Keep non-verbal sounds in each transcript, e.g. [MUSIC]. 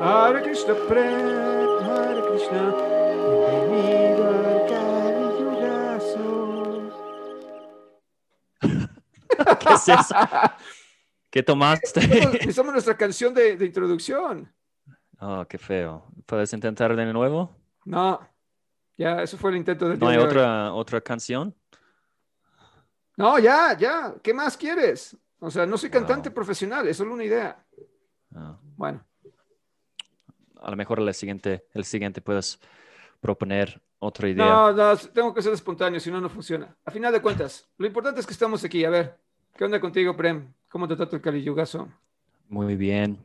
Hare Krishna Prem, Hare Krishna. Bienvenido al Kali Yugazo. [LAUGHS] ¿Qué es eso? ¿Qué tomaste? Empezamos nuestra canción de, de introducción. Oh, qué feo. ¿Puedes intentar de nuevo? No, ya, eso fue el intento del ¿No hay de hoy. otra, otra canción? No, ya, ya. ¿Qué más quieres? O sea, no soy cantante Wow. profesional, es solo una idea. Ah, Bueno, a lo mejor el siguiente, el siguiente puedes proponer otra idea. no, no, tengo que ser espontáneo, si no, no funciona. A final de cuentas, lo importante es que estamos aquí. A ver, ¿qué onda contigo, Prem? ¿Cómo te trata el Kali Yugazo? Muy bien.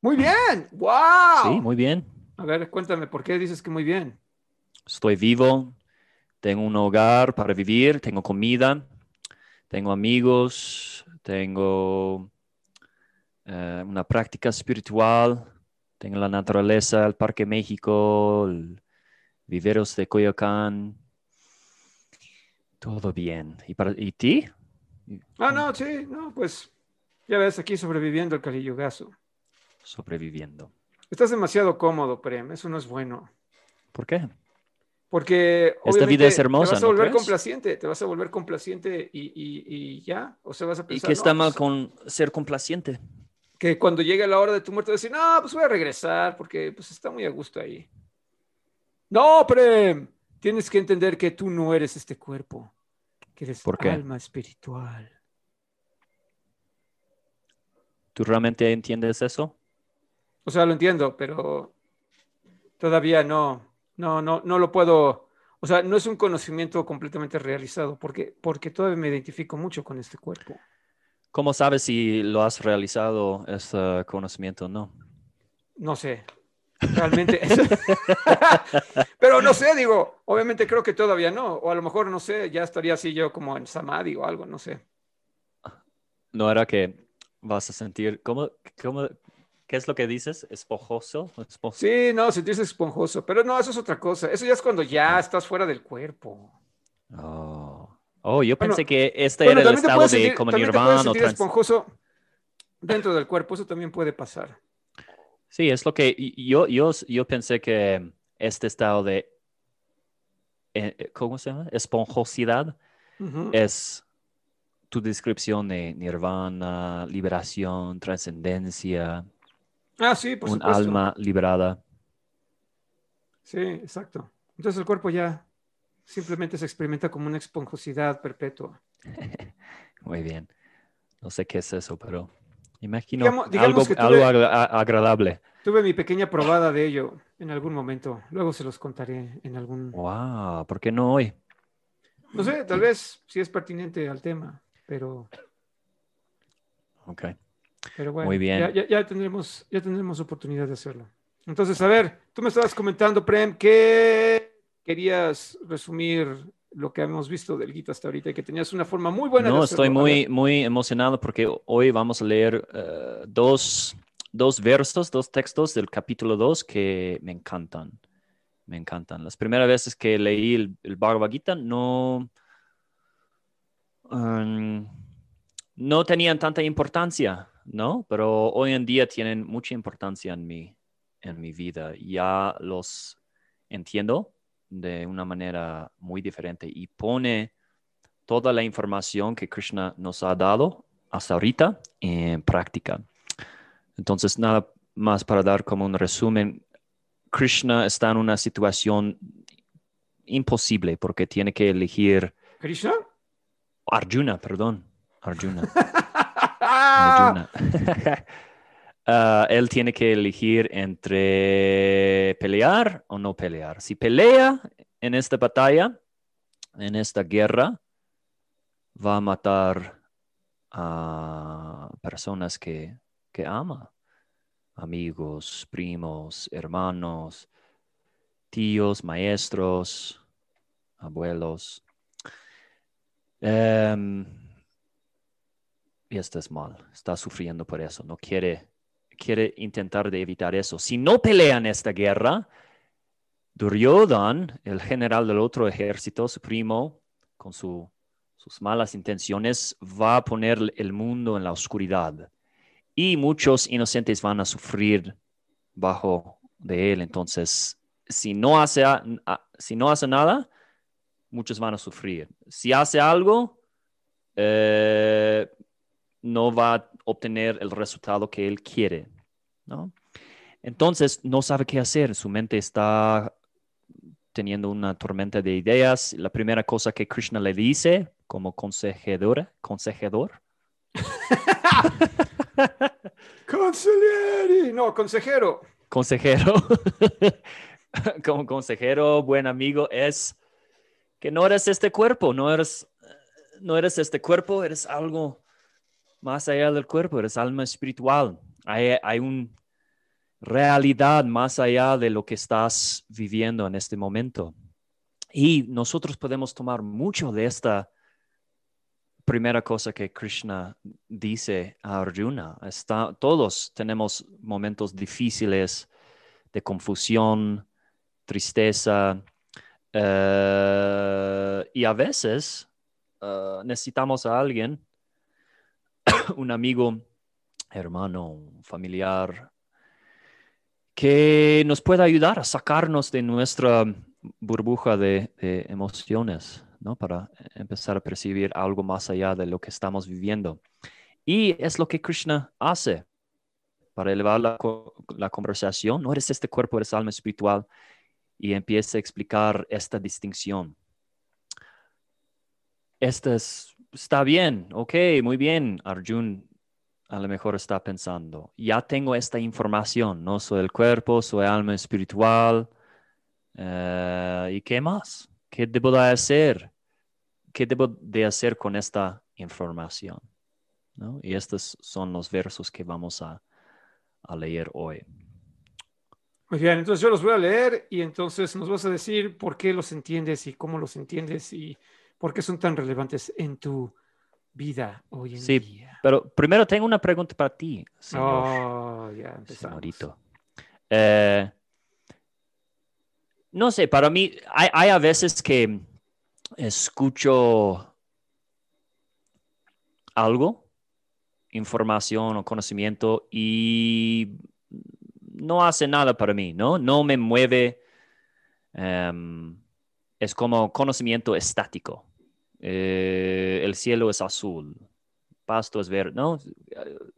Muy bien, wow. Sí, muy bien. A ver, cuéntame, ¿por qué dices que muy bien? Estoy vivo, tengo un hogar para vivir, tengo comida, tengo amigos, tengo eh, una práctica espiritual, tengo la naturaleza, el Parque México, el viveros de Coyoacán. Todo bien. ¿Y, para, ¿y ti? Ah, no, sí, no, pues ya ves, aquí sobreviviendo el Kali Yugazo. Sobreviviendo. Estás demasiado cómodo, Prem, eso no es bueno. ¿Por qué? Porque Esta vida es hermosa, te vas a ¿no volver complaciente, te vas a volver complaciente y, y- y ya. O sea, vas a ¿Y qué está no, mal pues, con ser complaciente? Que cuando llegue la hora de tu muerte, decir, no, pues voy a regresar porque pues está muy a gusto ahí. No, Prem, tienes que entender que tú no eres este cuerpo, que eres ¿Por qué? alma espiritual. ¿Tú realmente entiendes eso? O sea, lo entiendo, pero todavía no, no, no, no lo puedo. O sea, no es un conocimiento completamente realizado, porque, porque todavía me identifico mucho con este cuerpo. ¿Cómo sabes si lo has realizado este conocimiento o no? No sé, realmente. [LAUGHS] pero no sé, digo, obviamente creo que todavía no, o a lo mejor no sé, ya estaría así yo como en samadhi o algo, no sé. ¿No era que vas a sentir, cómo, cómo, qué es lo que dices? ¿Esponjoso? Espo- Sí, no, sentirse esponjoso, pero no, eso es otra cosa. Eso ya es cuando ya estás fuera del cuerpo. Oh. Oh, yo Bueno, pensé que este Bueno, era el estado de sentir, como nirvana o trans- esponjoso dentro del cuerpo, eso también puede pasar. Sí, es lo que yo, yo, yo pensé que este estado de, eh, eh, ¿cómo se llama? Esponjosidad es tu descripción de nirvana, liberación, trascendencia, Ah, sí, por un supuesto. alma liberada. Sí, exacto. Entonces el cuerpo ya simplemente se experimenta como una esponjosidad perpetua. [LAUGHS] Muy bien. No sé qué es eso, pero imagino Digamos- digamos algo, que tuve- algo agra- agradable. Tuve mi pequeña probada de ello en algún momento. Luego se los contaré en algún... Wow, ¿por qué no hoy? No sé, tal vez sí es pertinente al tema, pero, Ok. pero bueno. Muy bien. Ya, ya- ya tendremos, ya tendremos oportunidad de hacerlo. Entonces, a ver, tú me estabas comentando, Prem, que querías resumir lo que hemos visto del Gita hasta ahorita y que tenías una forma muy buena de No, estoy muy, muy emocionado porque hoy vamos a leer eh, dos, dos versos, dos textos del capítulo 2 que me encantan. Me encantan. Las primeras veces que leí el, el Bhagavad Gita no, um, no tenían tanta importancia, ¿no? Pero hoy en día tienen mucha importancia en mi, en mi vida. Ya los entiendo de una manera muy diferente y pone toda la información que Krishna nos ha dado hasta ahorita en práctica. Entonces, nada más para dar como un resumen, Krishna está en una situación imposible porque tiene que elegir ¿Krishna? Arjuna, perdón, Arjuna. [LAUGHS] Arjuna. [LAUGHS] Ah, él tiene que elegir entre pelear o no pelear. Si pelea en esta batalla, en esta guerra, va a matar a personas que, ama. Amigos, primos, hermanos, tíos, maestros, abuelos. Em, y esto es mal, está sufriendo por eso, no quiere, quiere intentar de evitar eso. Si no pelean esta guerra, Duryodhan, el general del otro ejército, su primo, con su- sus malas intenciones, va a poner el mundo en la oscuridad y muchos inocentes van a sufrir bajo de él. Entonces, si no hace, si no hace nada, muchos van a sufrir. Si hace algo, eh, no va obtener el resultado que él quiere. ¿no? Entonces, no sabe qué hacer. Su mente está teniendo una tormenta de ideas. La primera cosa que Krishna le dice como consejadora, consejador. [LAUGHS] Consejero, no, consejero. Consejero. [LAUGHS] como consejero, buen amigo, es que no eres este cuerpo, no eres, no eres este cuerpo, eres algo más allá del cuerpo, eres alma espiritual. Hay, hay una realidad más allá de lo que estás viviendo en este momento. Y nosotros podemos tomar mucho de esta primera cosa que Krishna dice a Arjuna. Está, todos tenemos momentos difíciles de confusión, tristeza, eh, y a veces eh, necesitamos a alguien, [COUGHS] un amigo, hermano, familiar, que nos pueda ayudar a sacarnos de nuestra burbuja de, emociones, ¿no? Para empezar a percibir algo más allá de lo que estamos viviendo. Y es lo que Krishna hace para elevar la, la conversación. No eres este cuerpo, eres alma espiritual y empieza a explicar esta distinción. Esta está bien, ok, muy bien, Arjun a lo mejor está pensando, ya tengo esta información, no soy el cuerpo, soy alma espiritual, eh, ¿y qué más? ¿Qué debo de hacer? ¿Qué debo de hacer con esta información? Y estos son los versos que vamos a leer hoy. Muy bien, entonces yo los voy a leer y entonces nos vas a decir por qué los entiendes y cómo los entiendes y por qué son tan relevantes en tu vida hoy en sí, día. Pero primero tengo una pregunta para ti, señor. Oh, ya empezamos. Eh, no sé, para mí hay, hay a veces que escucho algo, información o conocimiento y no hace nada para mí, ¿no? No me mueve. Em, es como conocimiento estático. Eh, el cielo es azul, pasto es verde, ¿no?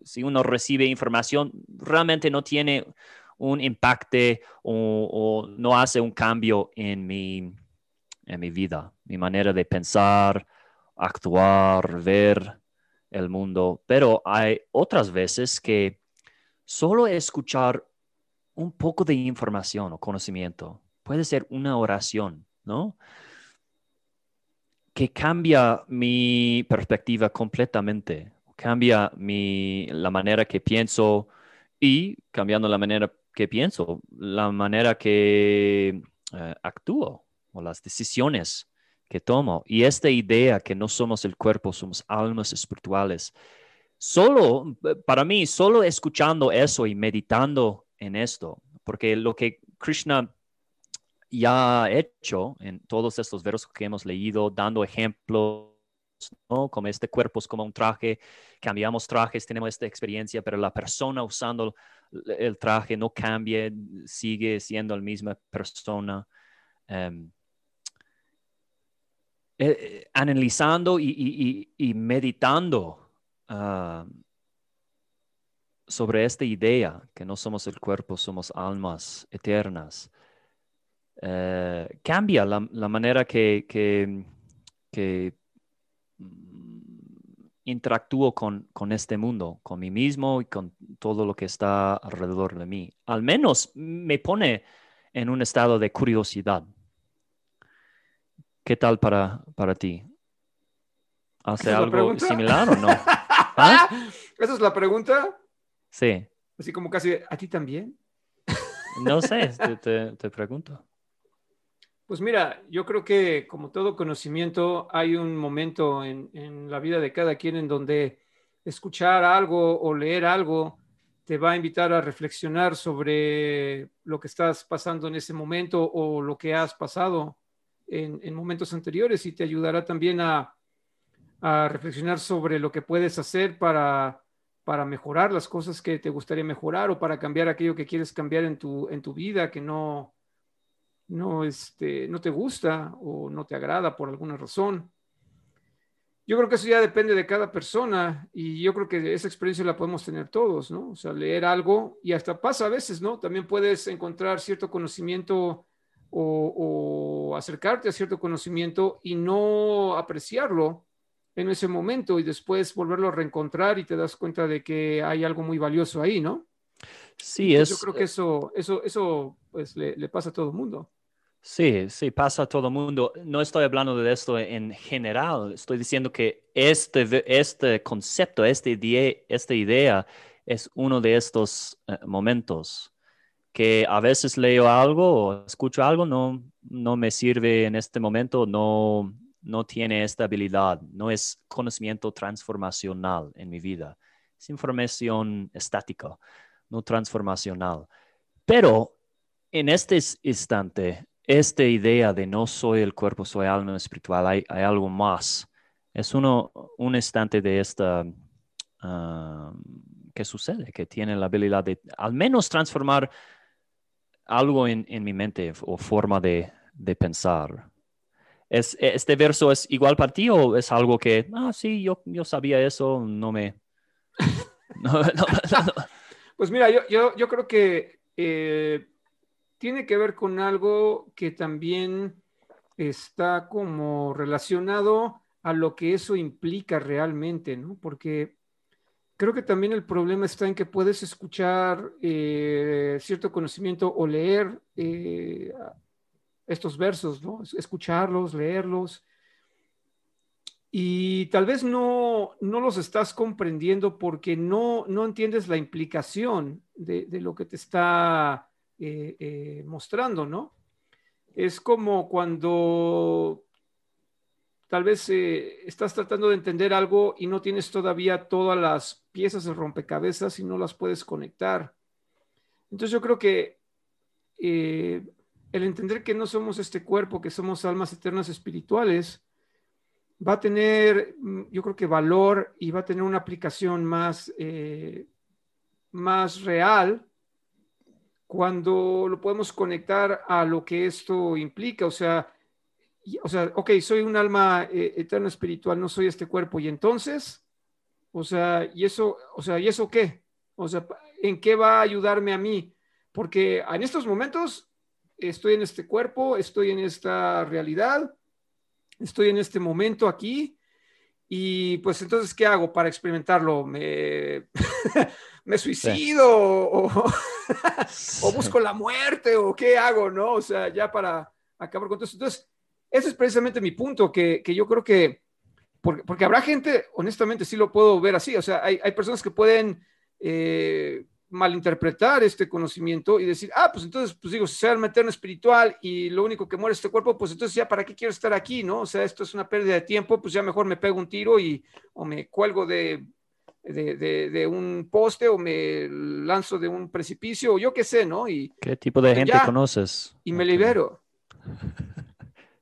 Si uno recibe información, realmente no tiene un impacto o, no hace un cambio en mi, en mi vida, mi manera de pensar, actuar, ver el mundo. Pero hay otras veces que solo escuchar un poco de información o conocimiento. Puede ser una oración, ¿no? Que cambia mi perspectiva completamente, cambia mi, la manera que pienso y cambiando la manera que pienso, la manera que eh, actúo o las decisiones que tomo. Y esta idea que no somos el cuerpo, somos almas espirituales. Solo, para mí, solo escuchando eso y meditando en esto, porque lo que Krishna ya hecho en todos estos versos que hemos leído, dando ejemplos, ¿no? Como este cuerpo es como un traje, cambiamos trajes, tenemos esta experiencia, pero la persona usando el traje no cambia, sigue siendo la misma persona. Em, eh, eh, analizando y, meditando ah, sobre esta idea que no somos el cuerpo, somos almas eternas, eh, cambia la, manera que, que, mm, interactúo con, con, este mundo, con mí mismo y con todo lo que está alrededor de mí. Al menos me pone en un estado de curiosidad. ¿Qué tal para, para ti? ¿Hace algo similar o no? [LAUGHS] ¿Ah? ¿Esa es la pregunta? Sí. Así como casi, ¿a ti también? No sé, te, pregunto. Pues mira, yo creo que como todo conocimiento hay un momento en, la vida de cada quien en donde escuchar algo o leer algo te va a invitar a reflexionar sobre lo que estás pasando en ese momento o lo que has pasado en, momentos anteriores y te ayudará también a reflexionar sobre lo que puedes hacer para mejorar las cosas que te gustaría mejorar o para cambiar aquello que quieres cambiar en en tu vida que no, no, este, no te gusta o no te agrada por alguna razón. Yo creo que eso ya depende de cada persona y yo creo que esa experiencia la podemos tener todos, ¿no? O sea, leer algo y hasta pasa a veces, ¿no? También puedes encontrar cierto conocimiento o, o acercarte a cierto conocimiento y no apreciarlo en ese momento y después volverlo a reencontrar y te das cuenta de que hay algo muy valioso ahí, ¿no? Sí, es. Yo creo que eso, eso, eso pues le, le pasa a todo el mundo. Sí, sí, pasa a todo el mundo. No estoy hablando de esto en general, estoy diciendo que este, este concepto, esta idea, esta idea es uno de estos eh, momentos que a veces leo algo o escucho algo, no, no me sirve en este momento, no, no tiene estabilidad, no es conocimiento transformacional en mi vida, es información estática, no transformacional. Pero en este instante, esta idea de no soy el cuerpo, soy alma espiritual, hay, algo más. Es uno, un instante de esta uh, que sucede, que tiene la habilidad de al menos transformar algo en, en mi mente o forma de, de pensar. ¿Es, ¿Este verso es igual para ti o es algo que, ah, sí, yo, yo sabía eso, no me... [LAUGHS] [LAUGHS] Pues mira, yo, yo, yo creo que eh, tiene que ver con algo que también está como relacionado a lo que eso implica realmente, ¿no? Porque creo que también el problema está en que puedes escuchar eh, cierto conocimiento o leer eh, estos versos, ¿no? Escucharlos, leerlos. Y tal vez no, no los estás comprendiendo porque no, no entiendes la implicación de, de lo que te está eh, eh, mostrando, ¿no? Es como cuando tal vez eh, estás tratando de entender algo y no tienes todavía todas las piezas de rompecabezas y no las puedes conectar. Entonces yo creo que el entender que no somos este cuerpo, que somos almas eternas espirituales, va a tener, mm, yo creo que valor y va a tener una aplicación más, más real cuando lo podemos conectar a lo que esto implica, o sea, o sea, ok, soy un alma eh, eterna espiritual, no soy este cuerpo, y entonces, o sea, ¿y eso, o sea, ¿y eso qué? O sea, ¿en qué va a ayudarme a mí? Porque en estos momentos estoy en este cuerpo, estoy en esta realidad, estoy en este momento aquí, y pues entonces, ¿qué hago para experimentarlo? ¿Me, [LAUGHS] me suicido o, o, [LAUGHS] busco la muerte o qué hago, ¿no? O sea, ya para acabar con todo eso. Entonces, ese es precisamente mi punto, que, que yo creo que, porque, porque, habrá gente, honestamente, sí lo puedo ver así, o sea, hay, hay personas que pueden eh, malinterpretar este conocimiento y decir, ah, pues entonces, pues digo, si sea el eterno espiritual y lo único que muere es este cuerpo, pues entonces ya, ¿para qué quiero estar aquí, no? O sea, esto es una pérdida de tiempo, pues ya mejor me pego un tiro y, o me cuelgo de, de, de, un poste o me lanzo de un precipicio o yo qué sé, ¿no? Y, ¿Qué tipo de gente conoces? Y me libero.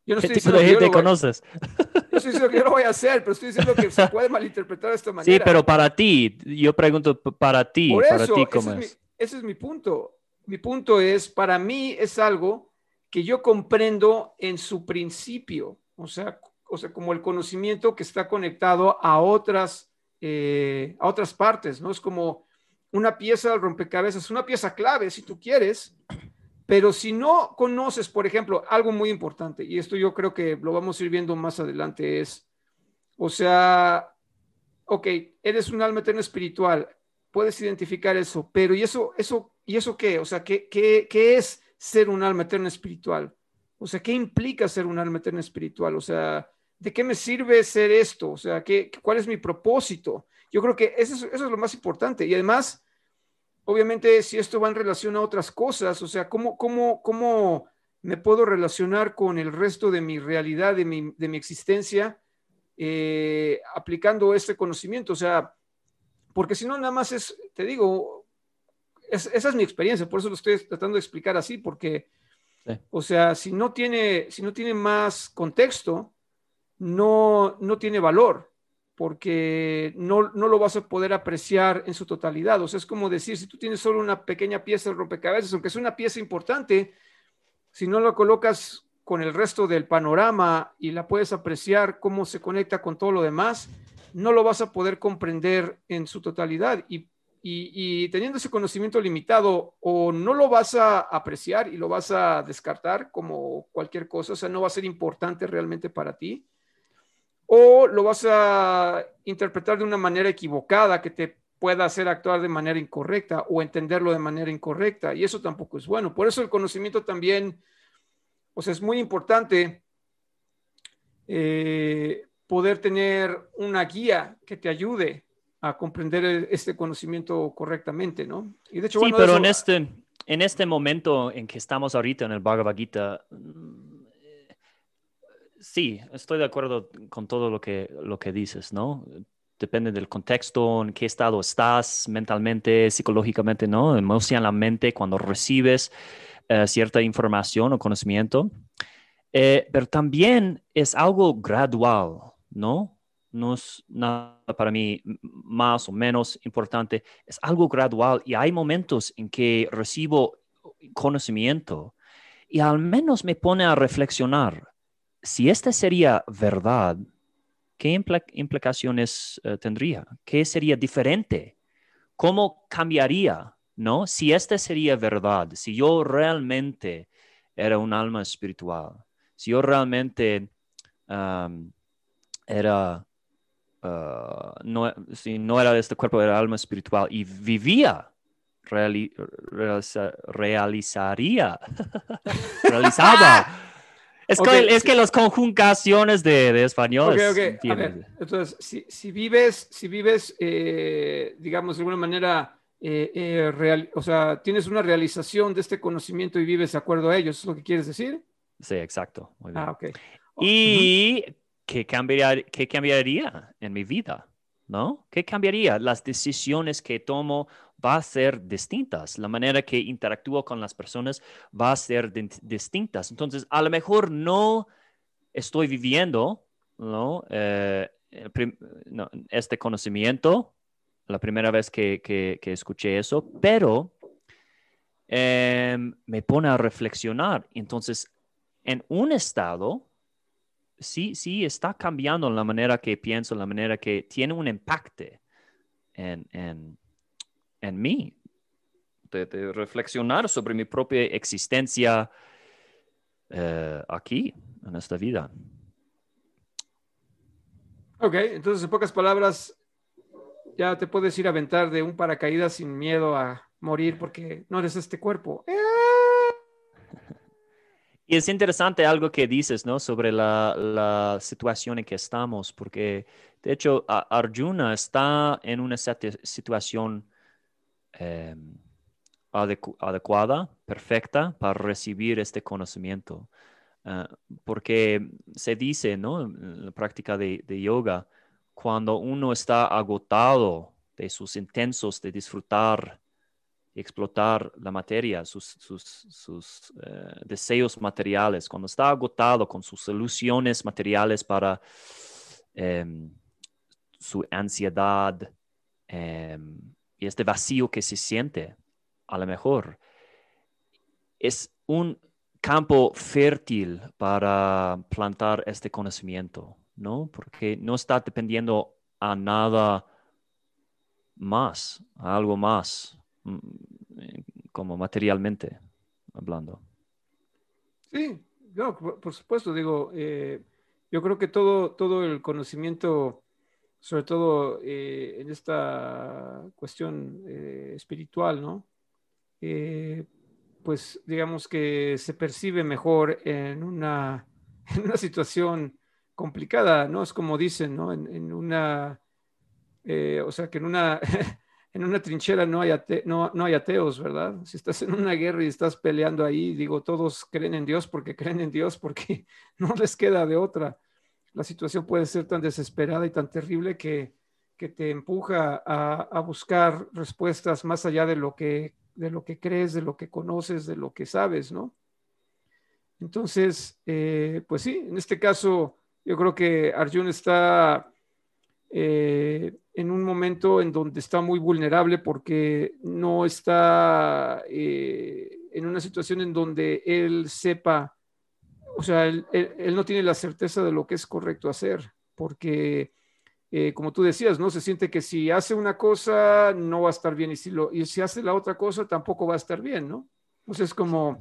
Yo no ¿Qué tipo de gente conoces? [LAUGHS] Yo estoy diciendo que yo lo voy a hacer, pero estoy diciendo que se [LAUGHS] puede malinterpretar de esta manera. Sí, pero para ti, yo pregunto para ti, para ti cómo ese es. ese es mi punto. Mi punto es, para mí es algo que yo comprendo en su principio, o sea, o sea, como el conocimiento que está conectado a otras, eh, a otras partes, ¿no? Es como una pieza del rompecabezas, una pieza clave, si tú quieres, pero si no conoces, por ejemplo, algo muy importante, y esto yo creo que lo vamos a ir viendo más adelante, es, o sea, ok, eres un alma eterna espiritual, puedes identificar eso, pero ¿y eso, eso, y eso qué? O sea, ¿qué, qué, qué es ser un alma eterna espiritual? O sea, ¿qué implica ser un alma eterna espiritual? O sea, ¿de qué me sirve ser esto? O sea, ¿qué, ¿cuál es mi propósito? Yo creo que eso es, eso es lo más importante. Y además, obviamente si esto va en relación a otras cosas, o sea, ¿cómo, cómo, cómo me puedo relacionar con el resto de mi realidad, de mi, de mi existencia, eh, aplicando este conocimiento? O sea, porque si no, nada más es, te digo, esa es mi experiencia, por eso lo estoy tratando de explicar así, porque, o sea, si no tiene, si no tiene más contexto, no, no tiene valor. Porque no, no lo vas a poder apreciar en su totalidad. O sea, es como decir, si tú tienes solo una pequeña pieza de rompecabezas, aunque es una pieza importante, si no la colocas con el resto del panorama y la puedes apreciar cómo se conecta con todo lo demás, no lo vas a poder comprender en su totalidad. Y, teniendo ese conocimiento limitado, o no lo vas a apreciar y lo vas a descartar como cualquier cosa, o sea, no va a ser importante realmente para ti, o lo vas a interpretar de una manera equivocada que te pueda hacer actuar de manera incorrecta o entenderlo de manera incorrecta, y eso tampoco es bueno. Por eso el conocimiento también o sea, es muy importante eh, poder tener una guía que te ayude a comprender este conocimiento correctamente, ¿no? Y de hecho, sí, pero en, este, en este momento en que estamos ahorita en el Bhagavad Gita, sí, estoy de acuerdo con todo lo que, lo que dices, ¿no? Depende del contexto, en qué estado estás mentalmente, psicológicamente, ¿no? Emocionalmente, cuando recibes eh, cierta información o conocimiento, eh, pero también es algo gradual, ¿no? No es nada para mí más o menos importante, es algo gradual y hay momentos en que recibo conocimiento y al menos me pone a reflexionar, si esta sería verdad, ¿qué implicaciones eh, tendría? ¿Qué sería diferente? ¿Cómo cambiaría ¿no? Si esta sería verdad, si yo realmente era un alma espiritual, si yo realmente era, no, si no era este cuerpo, era alma espiritual y vivía, realizaría, [LAUGHS] realizaba. [LAUGHS] Es, que, es que las conjugaciones de, de español. Entonces, si, vives, si vives eh, digamos, de alguna manera eh, eh, o sea, tienes una realización de este conocimiento y vives de acuerdo a ello, ¿es lo que quieres decir? Sí, exacto. Ah, ok. ¿Y qué, cambiaría, qué cambiaría en mi vida? ¿No? ¿Qué cambiaría? Las decisiones que tomo va a ser distintas. La manera que interactúo con las personas va a ser distintas. Entonces, a lo mejor no estoy viviendo ¿no? Eh, este conocimiento la primera vez que, escuché eso, pero em, me pone a reflexionar. Entonces, en un estado, sí, sí está cambiando la manera que pienso, la manera que tiene un impacto en, mí, de, reflexionar sobre mi propia existencia eh, aquí, en esta vida. Ok, entonces en pocas palabras, ya te puedes ir a aventar de un paracaídas sin miedo a morir porque no eres este cuerpo. Y es interesante algo que dices, ¿no? Sobre la, situación en que estamos, porque de hecho Arjuna está en una situación em, adecuada, perfecta para recibir este conocimiento. Ah, porque se dice, ¿no? En la práctica de yoga, cuando uno está agotado de sus intensos de disfrutar y explotar la materia, sus, eh, deseos materiales, cuando está agotado con sus soluciones materiales para em, su ansiedad em, y este vacío que se siente, a lo mejor, es un campo fértil para plantar este conocimiento ¿no? Porque no está dependiendo a nada más, a algo más, mm, como materialmente hablando. Sí, por, supuesto, digo, eh, yo creo que todo, todo el conocimiento, sobre todo eh, en esta cuestión eh, espiritual, ¿no? pues digamos que se percibe mejor en una, [LAUGHS] en una situación complicada, ¿no? Es como dicen, ¿no? En, una, eh, o sea, que en una, [LAUGHS] en una trinchera no hay, no, no hay ateos, ¿verdad? Si estás en una guerra y estás peleando ahí, digo, todos creen en Dios porque [LAUGHS] creen en Dios, porque no les queda de otra. La situación puede ser tan desesperada y tan terrible que, que te empuja a, a, buscar respuestas más allá de lo, que, de lo que crees, de lo que conoces, de lo que sabes, ¿no? Entonces, eh, pues sí, en este caso, yo creo que Arjun está eh, en un momento en donde está muy vulnerable porque no está eh, en una situación en donde él sepa, o sea, él, no tiene la certeza de lo que es correcto hacer, porque eh, como tú decías, ¿no? Se siente que si hace una cosa no va a estar bien y si, lo, y si hace la otra cosa tampoco va a estar bien, ¿no? Entonces es como,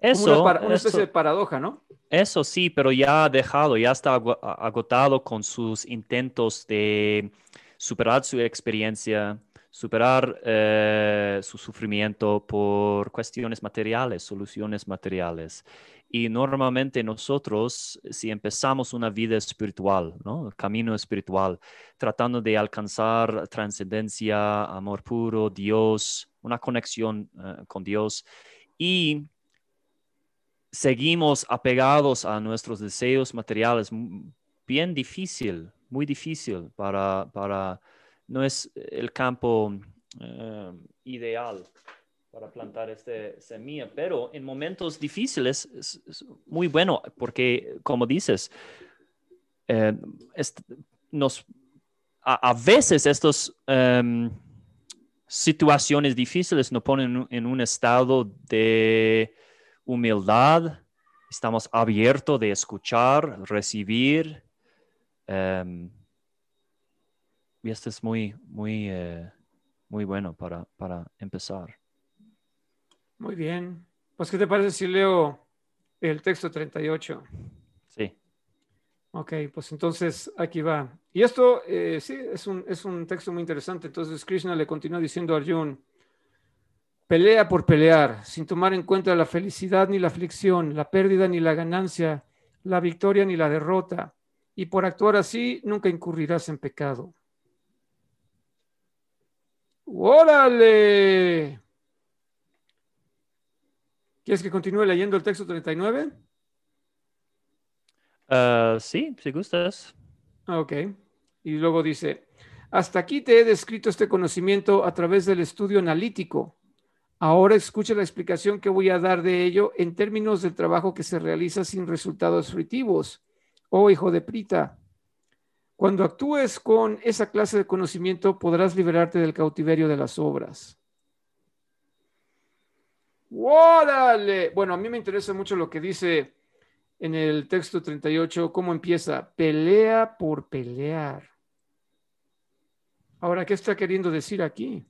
eso, una, especie de paradoja, ¿no? Eso sí, pero ya ha dejado, ya está agotado con sus intentos de superar su experiencia, superar eh, su sufrimiento por cuestiones materiales, soluciones materiales. Y normalmente nosotros, si empezamos una vida espiritual, ¿no? camino espiritual, tratando de alcanzar trascendencia, amor puro, Dios, una conexión eh, con Dios, y seguimos apegados a nuestros deseos materiales, bien difícil, muy difícil para, para no es el campo eh, ideal para plantar este semilla, pero en momentos difíciles es, muy bueno porque, como dices, eh, nos, a, veces estas em, situaciones difíciles nos ponen en un estado de humildad, estamos abiertos de escuchar, recibir. Em, y esto es muy, muy, eh, muy bueno para, para empezar. Muy bien. Pues, ¿qué te parece si leo el texto 38? Sí. Ok, pues entonces aquí va. Y esto, eh, sí, es un, es un texto muy interesante. Entonces Krishna le continúa diciendo a Arjun, pelea por pelear, sin tomar en cuenta la felicidad ni la aflicción, la pérdida ni la ganancia, la victoria ni la derrota. Y por actuar así, nunca incurrirás en pecado. ¡Órale! ¿Quieres que continúe leyendo el texto 39? Ah, sí, si gustas. Ok. Y luego dice, hasta aquí te he descrito este conocimiento a través del estudio analítico. Ahora escucha la explicación que voy a dar de ello en términos del trabajo que se realiza sin resultados fruitivos. Oh, hijo de Prita, cuando actúes con esa clase de conocimiento podrás liberarte del cautiverio de las obras. ¡Órale! Bueno, a mí me interesa mucho lo que dice en el texto 38, cómo empieza, pelea por pelear. Ahora, ¿qué está queriendo decir aquí?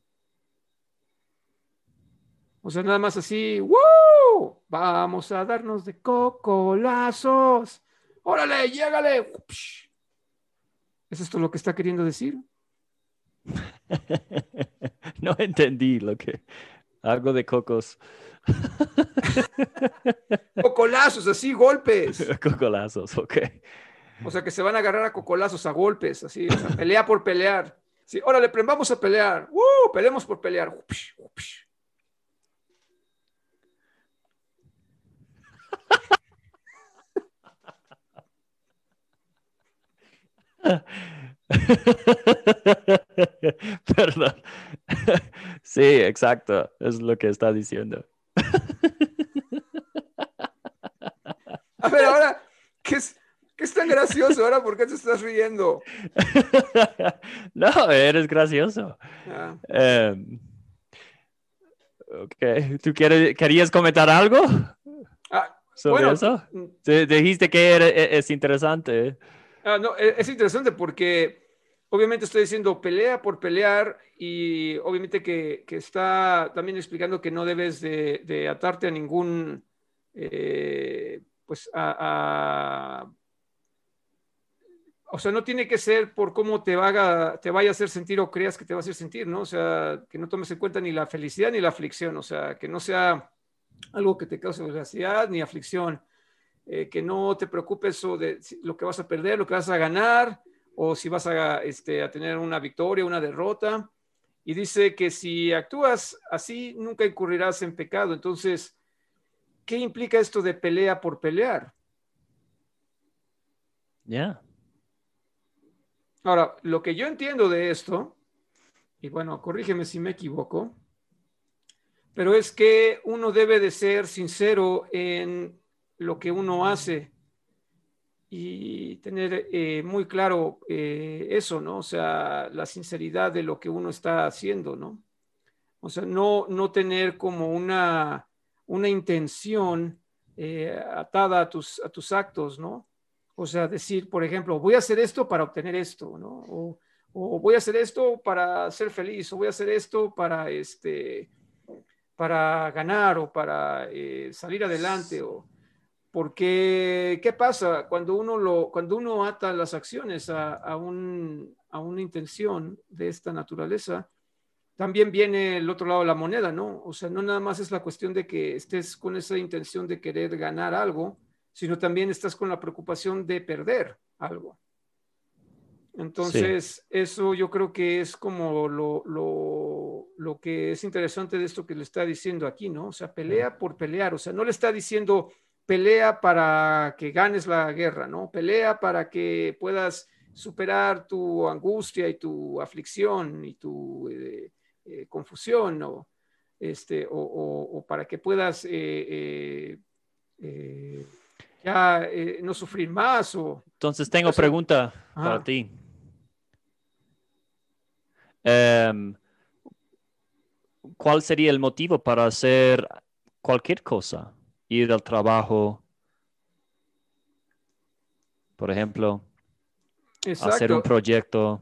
O sea, nada más así, ¡wow! Vamos a darnos de cocolazos. ¡Órale, llégale! ¿Es esto lo que está queriendo decir? [LAUGHS] no entendí lo que... Algo de cocos. [LAUGHS] cocolazos, así, golpes. [LAUGHS] cocolazos, ok. O sea, que se van a agarrar a cocolazos, a golpes, así, o sea, pelea por pelear. Sí, órale, vamos a pelear. ¡Uh! Peleemos por pelear. [LAUGHS] Perdón. Sí, exacto. Es lo que está diciendo. A ver, ahora, ¿qué es, qué es tan gracioso ahora? ¿Por qué te estás riendo? [LAUGHS] No, eres gracioso. Ah. Em, ok, ¿tú quieres, querías comentar algo ah, sobre eso? Mm. Dijiste que e, es interesante. Ah, no, e, es interesante porque obviamente estoy diciendo pelea por pelear y obviamente que, está también explicando que no debes de, atarte a ningún, eh, pues a, o sea, no tiene que ser por cómo te, vaya, te vaya a hacer sentir o creas que te va a hacer sentir, ¿no? O sea, que no tomes en cuenta ni la felicidad ni la aflicción, o sea, que no sea algo que te cause felicidad ni aflicción, eh, que no te preocupes de lo que vas a perder, lo que vas a ganar, o si vas a, este, a tener una victoria, una derrota. Y dice que si actúas así, nunca incurrirás en pecado. Entonces, ¿qué implica esto de pelea por pelear? Ya. Ahora, lo que yo entiendo de esto, y bueno, corrígeme si me equivoco, pero es que uno debe de ser sincero en lo que uno hace y tener eh, muy claro eh, eso, ¿no? O sea, la sinceridad de lo que uno está haciendo, ¿no? O sea, no, no tener como una, una intención eh, atada a tus, a tus actos, ¿no? O sea, decir, por ejemplo, voy a hacer esto para obtener esto, ¿no? O, o voy a hacer esto para ser feliz, o voy a hacer esto para, este, para ganar o para salir adelante, o, porque, ¿qué pasa? Cuando uno, lo, cuando uno ata las acciones a, a, un, a una intención de esta naturaleza, también viene el otro lado de la moneda, ¿no? O sea, no nada más es la cuestión de que estés con esa intención de querer ganar algo, sino también estás con la preocupación de perder algo. Entonces, eso yo creo que es como lo, lo, lo, que es interesante de esto que le está diciendo aquí, ¿no? O sea, pelea por pelear, o sea, no le está diciendo pelea para que ganes la guerra, ¿no? Pelea para que puedas superar tu angustia y tu aflicción y tu eh, eh, confusión, ¿no? Este, o, para que puedas eh, ya no sufrir más. O, Entonces tengo pregunta para ti. Em, ¿Cuál sería el motivo para hacer cualquier cosa? Ir al trabajo, por ejemplo, hacer un proyecto.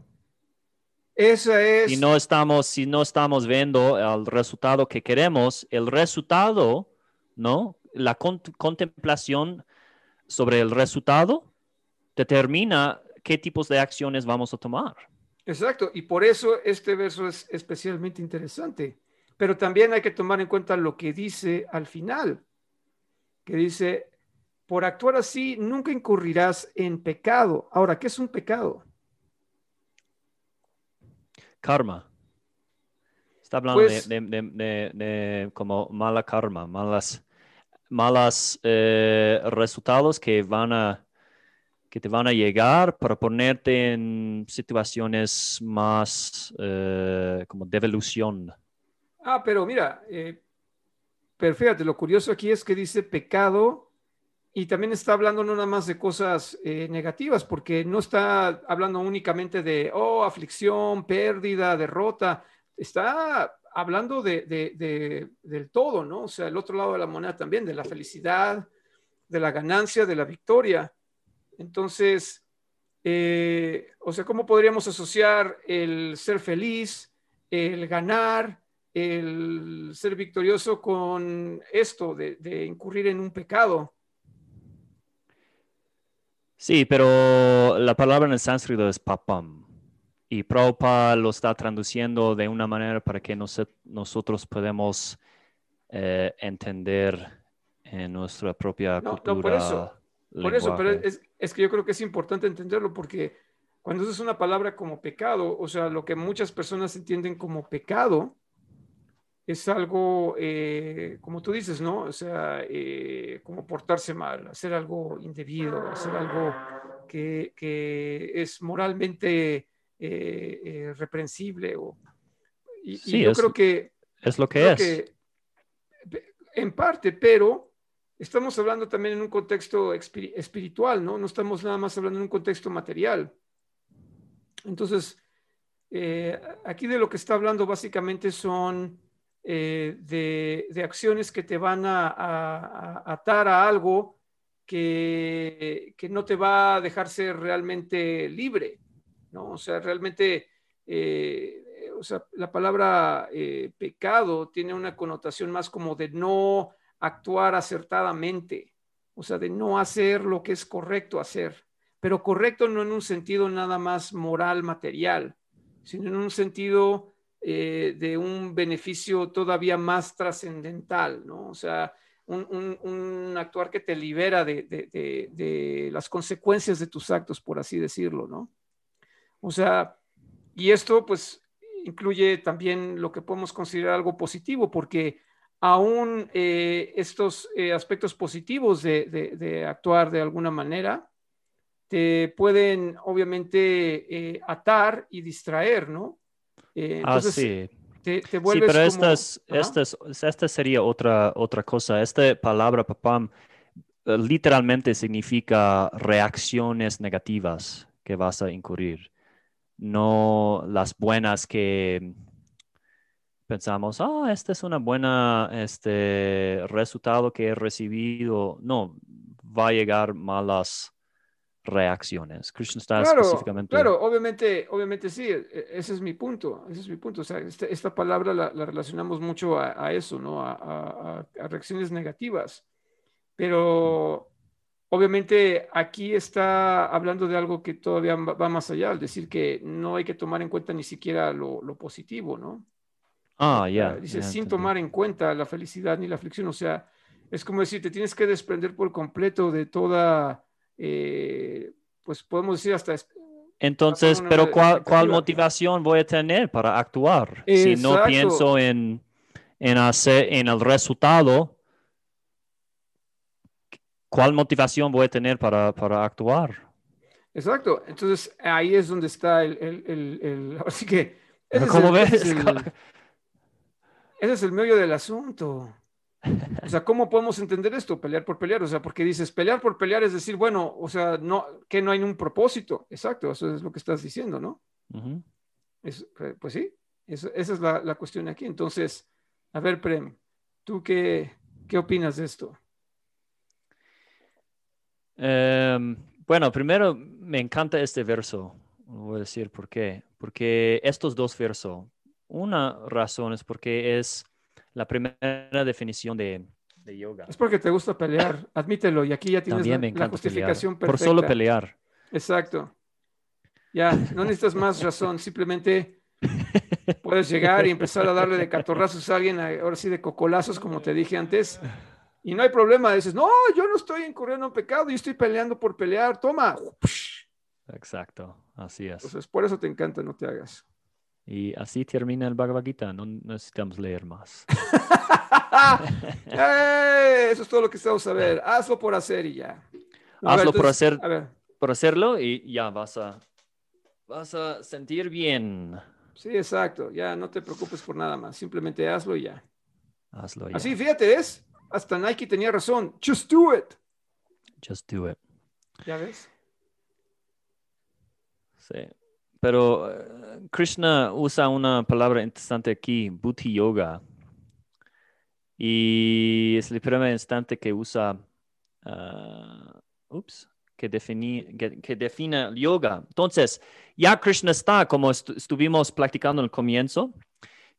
Esa es. Si no estamos, si no estamos viendo el resultado que queremos, el resultado, ¿no? La contemplación sobre el resultado determina qué tipos de acciones vamos a tomar. Exacto, y por eso este verso es especialmente interesante. Pero también hay que tomar en cuenta lo que dice al final que dice, por actuar así nunca incurrirás en pecado. Ahora, ¿qué es un pecado? Karma. Está hablando pues de, como mala karma, malas, malas eh, resultados que van a que te van a llegar para ponerte en situaciones más eh, como devolución. Ah, pero mira, eh, pero fíjate, lo curioso aquí es que dice pecado y también está hablando no nada más de cosas eh, negativas, porque no está hablando únicamente de, oh, aflicción, pérdida, derrota, está hablando de, del todo, ¿no? O sea, el otro lado de la moneda también, de la felicidad, de la ganancia, de la victoria. Entonces, eh, o sea, ¿cómo podríamos asociar el ser feliz, el ganar, el ser victorioso con esto de, incurrir en un pecado. Sí, pero la palabra en el sánscrito es papam. Y Prabhupada lo está traduciendo de una manera para que nosotros podamos eh, entender en nuestra propia cultura. No, por eso, por eso pero es, es, que yo creo que es importante entenderlo porque cuando es una palabra como pecado, o sea, lo que muchas personas entienden como pecado, es algo, eh, como tú dices, ¿no? O sea, eh, como portarse mal, hacer algo indebido, hacer algo que, es moralmente eh, reprensible. O, y, yo creo que... Es lo que es. en parte, pero estamos hablando también en un contexto espiritual, ¿no? No estamos nada más hablando en un contexto material. Entonces, aquí de lo que está hablando básicamente son eh, de, acciones que te van a, atar a algo que, que, no te va a dejar ser realmente libre, ¿no? O sea, realmente, eh, o sea, la palabra eh, pecado tiene una connotación más como de no actuar acertadamente, o sea, de no hacer lo que es correcto hacer, pero correcto no en un sentido nada más moral, material, sino en un sentido eh, de un beneficio todavía más trascendental, ¿no? O sea, un, actuar que te libera de, las consecuencias de tus actos, por así decirlo, ¿no? O sea, y esto pues incluye también lo que podemos considerar algo positivo, porque aún eh, estos eh, aspectos positivos de, actuar de alguna manera te pueden obviamente atar y distraer, ¿no? Eh, ah, sí. Te, sí, pero esta, esta sería otra, otra cosa. Esta palabra, papam, eh, literalmente significa reacciones negativas que vas a incurrir, no las buenas que pensamos, ah, este es una buena este resultado que he recibido. No, va a llegar malas reacciones. Krishna está Claro, específicamente. claro, obviamente, obviamente sí, e- e- ese es mi punto, ese es mi punto. O sea, este- esta palabra la, la relacionamos mucho a, a eso, ¿no? A, a- a- reacciones negativas. Pero obviamente aquí está hablando de algo que todavía va más allá, al decir que no hay que tomar en cuenta ni siquiera lo, lo positivo, ¿no? Ah, ya. Ah, Dice, ya sin entendí. tomar en cuenta la felicidad ni la aflicción. O sea, es como decir, te tienes que desprender por completo de toda, eh, pues podemos decir hasta... es- Entonces, pero ¿cuál, motivación voy a tener para actuar? Si no pienso en, en hacer, en el resultado, ¿cuál motivación voy a tener para, para actuar? Exacto. Entonces, ahí es donde está el... el, el, el- [LAUGHS] así que... ese es ¿Cómo el- ese ves? es el- [LAUGHS] Ese es el meollo del asunto. O sea, ¿cómo podemos entender esto? Pelear por pelear. O sea, porque dices, pelear por pelear es decir, bueno, o sea, no, que no hay un propósito. Exacto, eso es lo que estás diciendo, ¿no? Es- eh, pues sí, eso- esa es la, la cuestión aquí. Entonces, a ver, Prem, ¿tú qué, qué opinas de esto? Em, bueno, primero me encanta este verso. Voy a decir por qué. Porque estos dos versos, una razón es porque es la primera definición de, de yoga. Es porque te gusta pelear, admítelo, y aquí ya tienes También la, me la encanta justificación pelear. Por perfecta. solo pelear. Exacto. Ya, no necesitas más razón, simplemente puedes llegar y empezar a darle de catorrazos a alguien, ahora sí de cocolazos, como te dije antes, y no hay problema, dices, no, yo no estoy incurriendo en pecado, yo estoy peleando por pelear, toma. Exacto, así es. Entonces, por eso te encanta, no te hagas. Y así termina el Bhagavad Gita. No necesitamos leer más. [LAUGHS] ¡Eh! Eso es todo lo que estamos a ver. Hazlo por hacer y ya. Ver, Hazlo por hacer. A ver, Por hacerlo y ya vas a, vas a sentir bien. sí, exacto. Ya no te preocupes por nada más. Simplemente hazlo y ya. Hazlo ya. Así, fíjate, ¿es? Hasta Nike tenía razón. Just do it. Just do it. ¿Ya ves? Sí. Pero eh, Krishna usa una palabra interesante aquí, Buddhi Yoga. Y es el primer instante que usa, ah, ups, que, defini- que, que define el yoga. Entonces, ya Krishna está, como estu- estuvimos practicando al comienzo,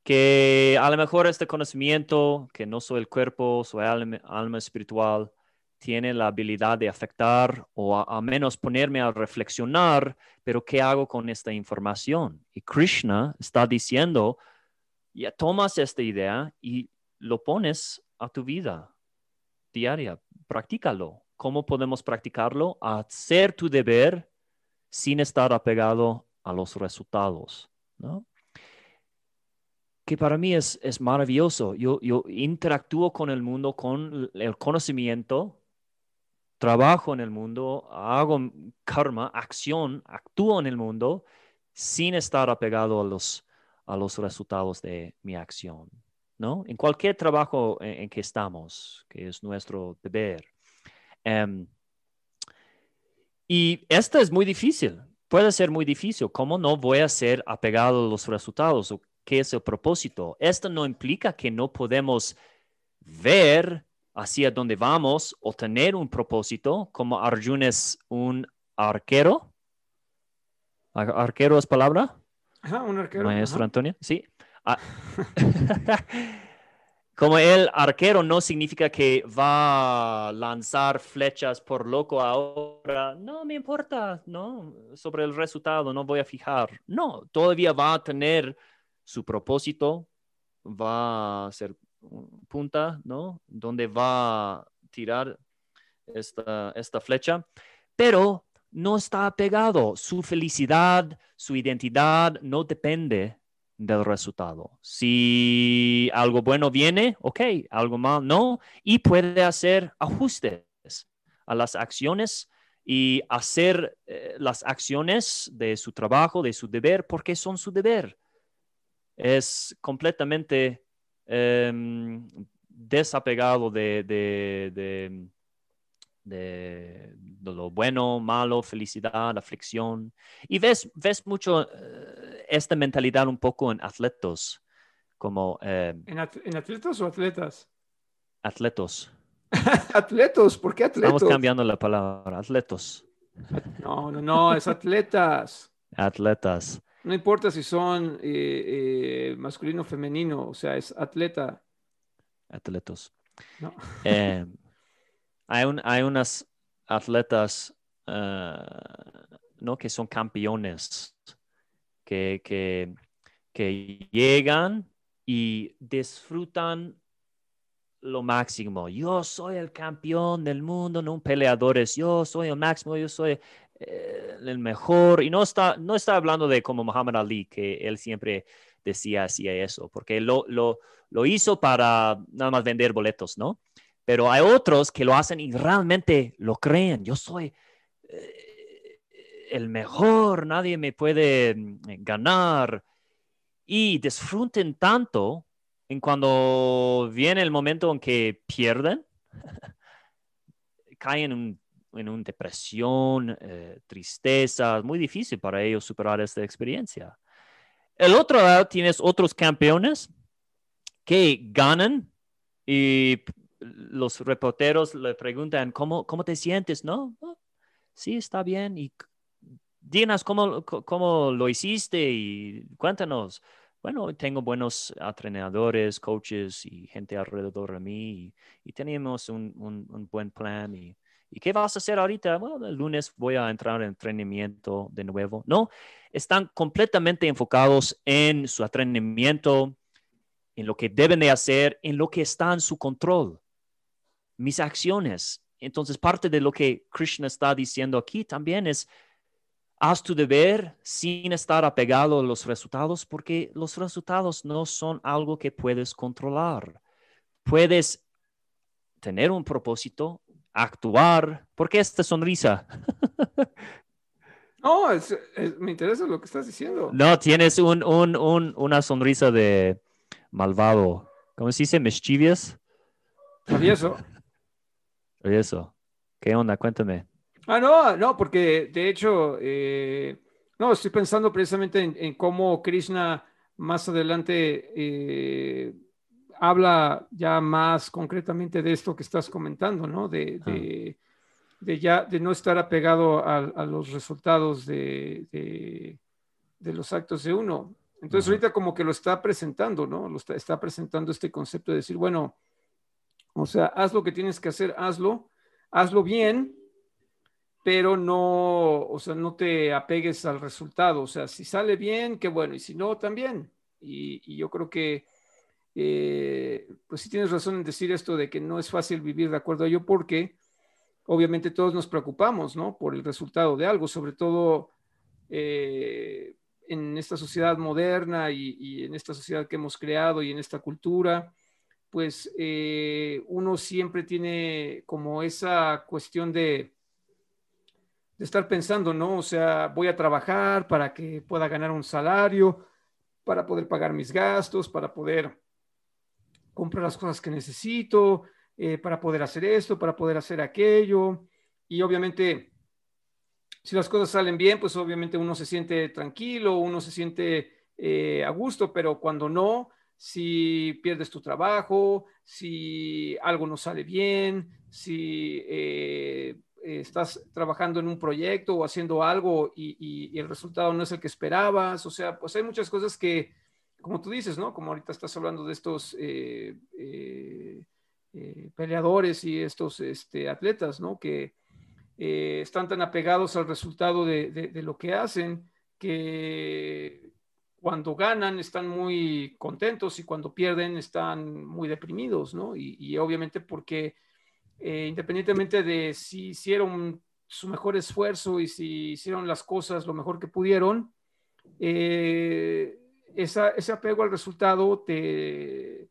que a lo mejor este conocimiento, que no soy el cuerpo, soy alma, alma espiritual, tiene la habilidad de afectar o a, menos ponerme a reflexionar, pero ¿qué hago con esta información? Y Krishna está diciendo, ya tomas esta idea y lo pones a tu vida diaria, practícalo. ¿Cómo podemos practicarlo? Hacer tu deber sin estar apegado a los resultados, ¿no? que para mí es, es maravilloso. Yo, yo interactúo con el mundo, con el conocimiento, trabajo en el mundo, hago karma, acción, actúo en el mundo sin estar apegado a los, a los resultados de mi acción. ¿no? En cualquier trabajo en, que estamos, que es nuestro deber. Em, y esto es muy difícil, puede ser muy difícil. ¿Cómo no voy a ser apegado a los resultados? ¿O ¿Qué es el propósito? Esto no implica que no podemos ver hacia dónde vamos o tener un propósito, como Arjuna es un arquero. Ar- ¿Arquero es palabra? Ajá, un arquero. Maestro ajá. Antonio, sí. Ah. [LAUGHS] [LAUGHS] Como el arquero no significa que va a lanzar flechas por loco ahora. No me importa, no, sobre el resultado no voy a fijar. No, todavía va a tener su propósito, va a ser punta, ¿no? Donde va a tirar esta, esta flecha, pero no está apegado. Su felicidad, su identidad no depende del resultado. Si algo bueno viene, ok, algo mal no, y puede hacer ajustes a las acciones y hacer eh, las acciones de su trabajo, de su deber, porque son su deber. Es completamente em, desapegado de, de, de, de, lo bueno, malo, felicidad, aflicción. Y ves, ves mucho eh, esta mentalidad un poco en atletos, como... Eh, ¿En, atletos o atletas? Atletos. [LAUGHS] atletos, ¿por qué atletos? Estamos cambiando la palabra, atletos. No, no, no, es atletas. atletas. No importa si son eh, masculino o femenino, o sea, es atleta. Atletos. No. [LAUGHS] hay, un, hay unas atletas eh, ¿no? que son campeones, que, que, que llegan y disfrutan lo máximo. Yo soy el campeón del mundo, no un peleadores. Yo soy el máximo, yo soy eh, el mejor. Y no está, no está hablando de como Muhammad Ali, que él siempre decía, hacía eso, porque lo, lo, lo hizo para nada más vender boletos, ¿no? Pero hay otros que lo hacen y realmente lo creen. Yo soy eh, el mejor, nadie me puede mm, ganar. Y disfruten tanto en cuando viene el momento en que pierden, [LAUGHS] caen en, una depresión, eh, tristeza. Es muy difícil para ellos superar esta experiencia. El otro lado tienes otros campeones que ganan y los reporteros le preguntan, ¿cómo, cómo te sientes? No, sí, está bien. Y dinos cómo, cómo lo hiciste y cuéntanos. Bueno, tengo buenos entrenadores, coaches y gente alrededor de mí y, tenemos un, un, buen plan. Y, y, qué vas a hacer ahorita? Bueno, el lunes voy a entrar en entrenamiento de nuevo. No, están completamente enfocados en su entrenamiento, en lo que deben de hacer, en lo que está en su control mis acciones. Entonces, parte de lo que Krishna está diciendo aquí también es, haz tu deber sin estar apegado a los resultados, porque los resultados no son algo que puedes controlar. Puedes tener un propósito, actuar. ¿Por qué esta sonrisa? [LAUGHS] No, me interesa lo que estás diciendo. No, tienes un, una sonrisa de malvado. ¿Cómo se dice? Mischievous. eso [LAUGHS] eso. ¿Qué onda? Cuéntame. Ah, no, no, porque de hecho, eh, no, estoy pensando precisamente en, cómo Krishna más adelante eh, habla ya más concretamente de esto que estás comentando, ¿no? De, de, ya, de no estar apegado a, los resultados de, los actos de uno. Entonces ahorita como que lo está presentando, ¿no? Lo está, está presentando este concepto de decir, bueno, o sea, haz lo que tienes que hacer, hazlo, hazlo bien, pero no, o sea, no te apegues al resultado. O sea, si sale bien, qué bueno, y si no, también. Y, yo creo que, eh, pues sí tienes razón en decir esto de que no es fácil vivir de acuerdo a ello, porque obviamente todos nos preocupamos, ¿no? Por el resultado de algo, sobre todo eh, en esta sociedad moderna y en esta sociedad que hemos creado y en esta cultura pues eh, uno siempre tiene como esa cuestión de, de estar pensando, ¿no? O sea, voy a trabajar para que pueda ganar un salario, para poder pagar mis gastos, para poder comprar las cosas que necesito, eh, para poder hacer esto, para poder hacer aquello. Y obviamente, si las cosas salen bien, pues obviamente uno se siente tranquilo, uno se siente eh, a gusto, pero cuando no, si pierdes tu trabajo, si algo no sale bien, si eh, estás trabajando en un proyecto o haciendo algo y, el resultado no es el que esperabas. O sea, pues hay muchas cosas que, como tú dices, ¿no? Como ahorita estás hablando de estos eh, eh, peleadores y estos este, atletas, ¿no? Que están tan apegados al resultado de lo que hacen que cuando ganan están muy contentos y cuando pierden están muy deprimidos, ¿no? Y, obviamente porque eh, independientemente de si hicieron su mejor esfuerzo y si hicieron las cosas lo mejor que pudieron, eh, ese apego al resultado te, eh,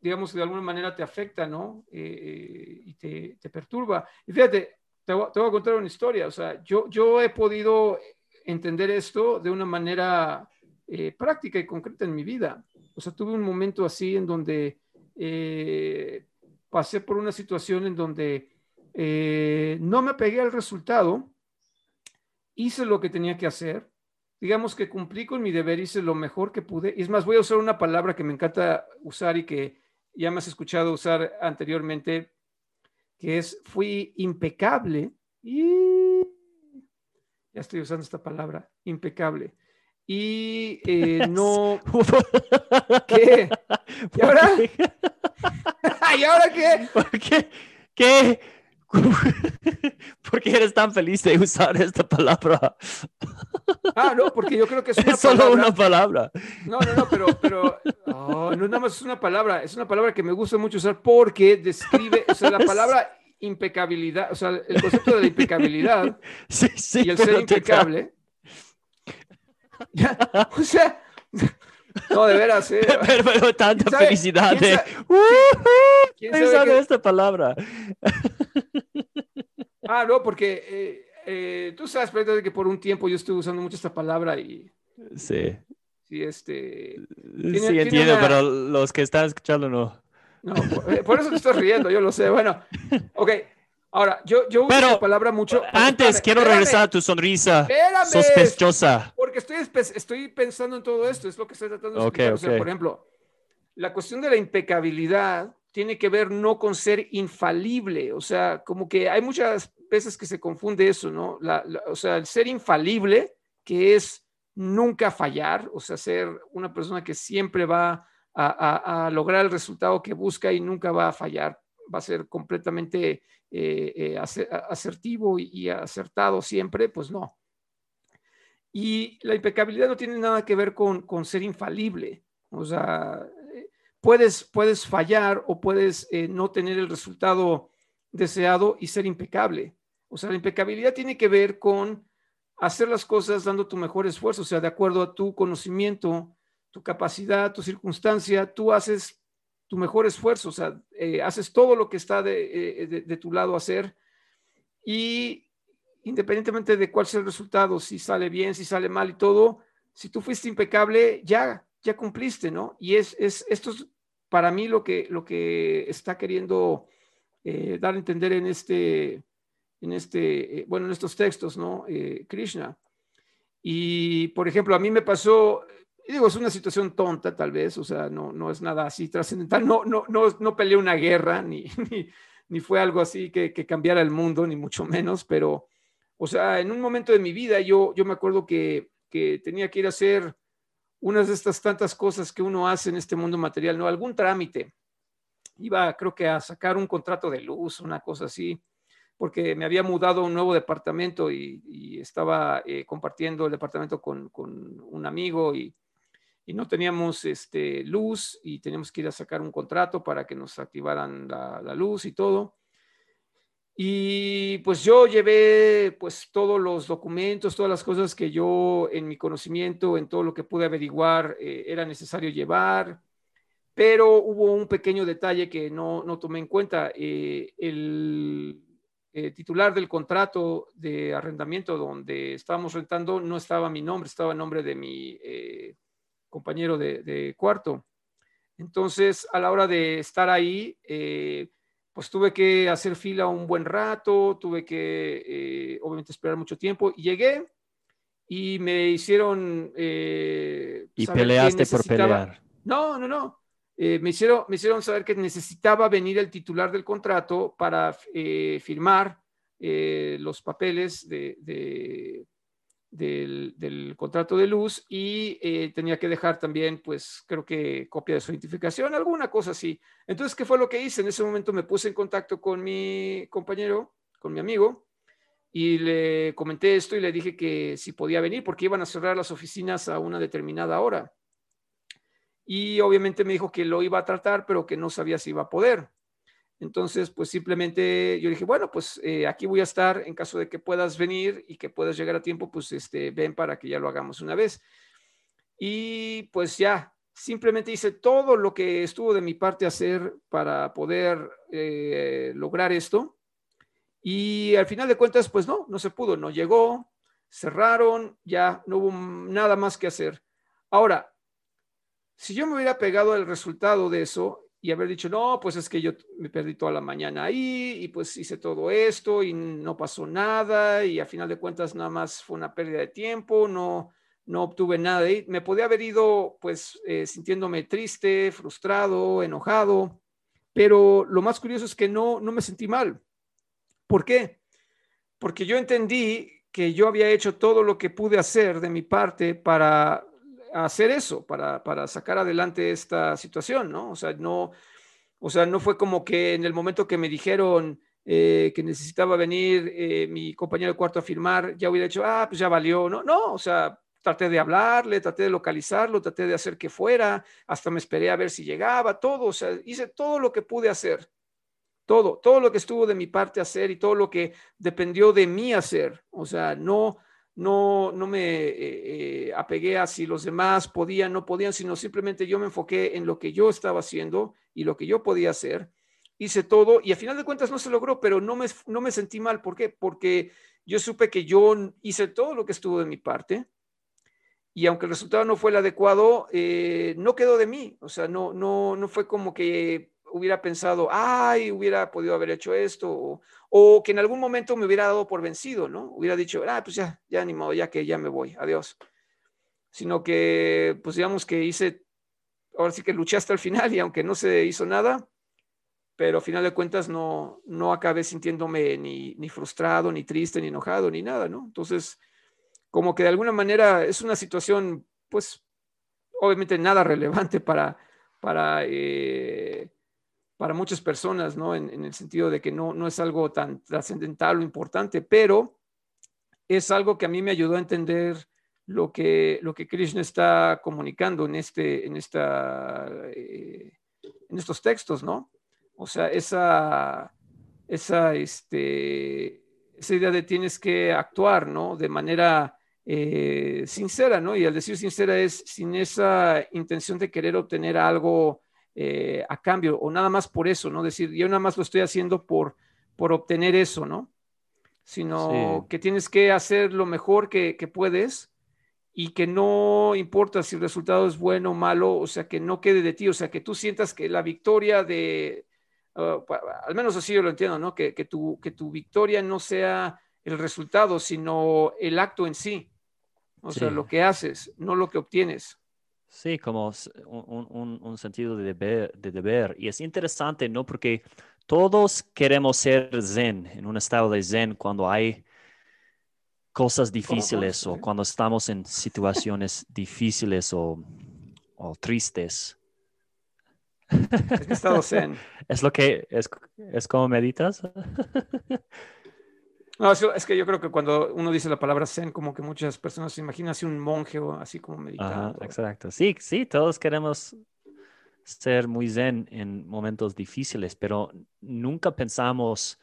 digamos, de alguna manera te afecta, ¿no? y te, perturba. Y fíjate, te voy, a contar una historia, o sea, yo, yo he podido entender esto de una manera eh, práctica y concreta en mi vida. O sea, tuve un momento así en donde eh, pasé por una situación en donde eh, no me pegué al resultado, hice lo que tenía que hacer, digamos que cumplí con mi deber, hice lo mejor que pude. Y es más, voy a usar una palabra que me encanta usar y que ya me has escuchado usar anteriormente, que es fui impecable. Y ya estoy usando esta palabra, impecable. Y eh, [LAUGHS] no. [LAUGHS] [LAUGHS] ¿Qué? ¿Y ahora? ¿Y ahora qué? ¿Por qué? ¿Qué? [LAUGHS] ¿Por qué eres tan feliz de usar esta palabra? Ah, no, porque yo creo que es [LAUGHS] una es solo palabra. una palabra. No, no, no, pero, pero oh, no nada más es una palabra, es una palabra que me gusta mucho usar porque describe, o sea, la [LAUGHS] palabra impecabilidad, o sea, el concepto de la impecabilidad Sí, sí. y el ser impecable. Ya, o sea, no, de veras, eh. Pero, pero tanta ¿Quién sabe- felicidad quién de. ¡Woohoo! quién sabe esta palabra. [LAUGHS] Ah, no, porque eh, eh, tú sabes perfectamente que por un tiempo yo estuve usando mucho esta palabra y Sí. sí, este, sí, entiendo, una- pero los que están escuchando no. no, por, eh, por eso te estás riendo, yo lo sé. Bueno, ok, ahora, yo, yo uso Pero, esta palabra mucho. Antes, Espérame, quiero espérame, regresar a tu sonrisa Espérame, sospechosa. Porque estoy, estoy pensando en todo esto, es lo que estoy tratando de. O sea, por ejemplo, la cuestión de la impecabilidad tiene que ver no con ser infalible, o sea, como que hay muchas veces que se confunde eso, ¿no? O sea, el ser infalible, que es nunca fallar, o sea, ser una persona que siempre va a, lograr el resultado que busca y nunca va a fallar, va a ser completamente eh, eh, asertivo y- acertado siempre, pues no. Y la impecabilidad no tiene nada que ver con, con ser infalible. O sea, puedes, puedes fallar o puedes eh, no tener el resultado deseado y ser impecable. O sea, la impecabilidad tiene que ver con hacer las cosas dando tu mejor esfuerzo, o sea, de acuerdo a tu conocimiento, tu capacidad, tu circunstancia, tú haces tu mejor esfuerzo, o sea, eh, haces todo lo que está de, eh, de- de tu lado hacer y independientemente de cuál sea el resultado, si sale bien, si sale mal y todo, si tú fuiste impecable, ya, ya cumpliste, ¿no? Y es, es esto es para mí lo que, lo que está queriendo eh, dar a entender en este, en este, eh, bueno, en estos textos, ¿no? Eh, Krishna. Y, por ejemplo, a mí me pasó, digo, es una situación tonta tal vez, o sea, no, no es nada así trascendental, no, no, no, no peleé una guerra, ni, [LAUGHS] ni, ni fue algo así que, que cambiara el mundo, ni mucho menos, pero, o sea, en un momento de mi vida yo, yo me acuerdo que, que tenía que ir a hacer unas de estas tantas cosas que uno hace en este mundo material, ¿no? Algún trámite. Iba, creo que a sacar un contrato de luz, una cosa así, porque me había mudado a un nuevo departamento y, estaba eh, compartiendo el departamento con, con un amigo y, y, no teníamos este, luz y teníamos que ir a sacar un contrato para que nos activaran la luz y todo. Y pues yo llevé pues todos los documentos, todas las cosas que yo en mi conocimiento, en todo lo que pude averiguar, eh, era necesario llevar, pero hubo un pequeño detalle que no, no tomé en cuenta. Eh, el eh, titular del contrato de arrendamiento donde estábamos rentando no estaba mi nombre, estaba el nombre de mi compañero de, cuarto. Entonces, a la hora de estar ahí, pues tuve que hacer fila un buen rato, tuve que eh, obviamente esperar mucho tiempo y llegué y me hicieron... eh, y peleaste por pelear. No, no, no. Eh, me, hicieron, me hicieron saber que necesitaba venir el titular del contrato para eh, firmar los papeles de, de, del, contrato de luz y eh, tenía que dejar también, pues creo que copia de su identificación, alguna cosa así. Entonces, ¿qué fue lo que hice? En ese momento me puse en contacto con mi compañero, con mi amigo, y le comenté esto y le dije que si podía venir porque iban a cerrar las oficinas a una determinada hora. Y obviamente me dijo que lo iba a tratar, pero que no sabía si iba a poder. Entonces, pues simplemente yo dije, bueno, pues eh, aquí voy a estar en caso de que puedas venir y que puedas llegar a tiempo, pues este, ven para que ya lo hagamos una vez. Y pues ya, simplemente hice todo lo que estuvo de mi parte hacer para poder eh, lograr esto. Y al final de cuentas, pues no, no se pudo, no llegó, cerraron, ya no hubo nada más que hacer. Ahora, si yo me hubiera pegado al resultado de eso, y haber dicho, no, pues es que yo me perdí toda la mañana ahí y pues hice todo esto y no pasó nada y a final de cuentas nada más fue una pérdida de tiempo, no, no obtuve nada de. Me podía haber ido pues eh, sintiéndome triste, frustrado, enojado, pero lo más curioso es que no, no me sentí mal. ¿Por qué? Porque yo entendí que yo había hecho todo lo que pude hacer de mi parte para hacer eso, para, para sacar adelante esta situación, ¿no? O sea, no, o sea, no fue como que en el momento que me dijeron eh, que necesitaba venir eh, mi compañero de cuarto a firmar, ya hubiera dicho, ah, pues ya valió, no, no, o sea, traté de hablarle, traté de localizarlo, traté de hacer que fuera, hasta me esperé a ver si llegaba, todo, o sea, hice todo lo que pude hacer, todo, todo lo que estuvo de mi parte hacer y todo lo que dependió de mí hacer, o sea, no, no, no me eh, eh, apegué a si los demás podían, no podían, sino simplemente yo me enfoqué en lo que yo estaba haciendo y lo que yo podía hacer. Hice todo y a final de cuentas no se logró, pero no me, no me sentí mal. ¿Por qué? Porque yo supe que yo hice todo lo que estuvo de mi parte y aunque el resultado no fue el adecuado, eh, no quedó de mí. O sea, no, no, no fue como que hubiera pensado, ay, hubiera podido haber hecho esto, o, que en algún momento me hubiera dado por vencido, ¿no? Hubiera dicho, ah, pues ya, ya ni modo, ya que ya me voy, adiós. Sino que, pues digamos que hice, ahora sí que luché hasta el final y aunque no se hizo nada, pero a final de cuentas no, no acabé sintiéndome ni, ni frustrado, ni triste, ni enojado, ni nada, ¿no? Entonces, como que de alguna manera es una situación, pues, obviamente nada relevante para, para eh, para muchas personas, ¿no? En, el sentido de que no, no es algo tan trascendental o importante, pero es algo que a mí me ayudó a entender lo que, lo que Krishna está comunicando en, este, en, esta, eh, en estos textos, ¿no? O sea, esa, esa, este, esa idea de tienes que actuar, ¿no? De manera eh, sincera, ¿no? Y al decir sincera es sin esa intención de querer obtener algo eh, a cambio, o nada más por eso, ¿no? Decir, yo nada más lo estoy haciendo por, por obtener eso, ¿no? Sino que tienes que hacer lo mejor que, puedes y que no importa si el resultado es bueno o malo, o sea, que no quede de ti, o sea, que tú sientas que la victoria de, uh, al menos así yo lo entiendo, ¿no? Que, que, tu, que tu victoria no sea el resultado, sino el acto en sí, o sea, lo que haces, no lo que obtienes. Sí, como un, sentido de deber, de deber. Y es interesante, ¿no? Porque todos queremos ser zen, en un estado de zen cuando hay cosas difíciles o cuando estamos en situaciones difíciles o, tristes. estado zen. [LAUGHS] Es lo que es, es como meditas. [LAUGHS] No, es que yo creo que cuando uno dice la palabra zen, como que muchas personas se imaginan así un monje o así como meditando. exacto. Sí, sí, todos queremos ser muy zen en momentos difíciles, pero nunca pensamos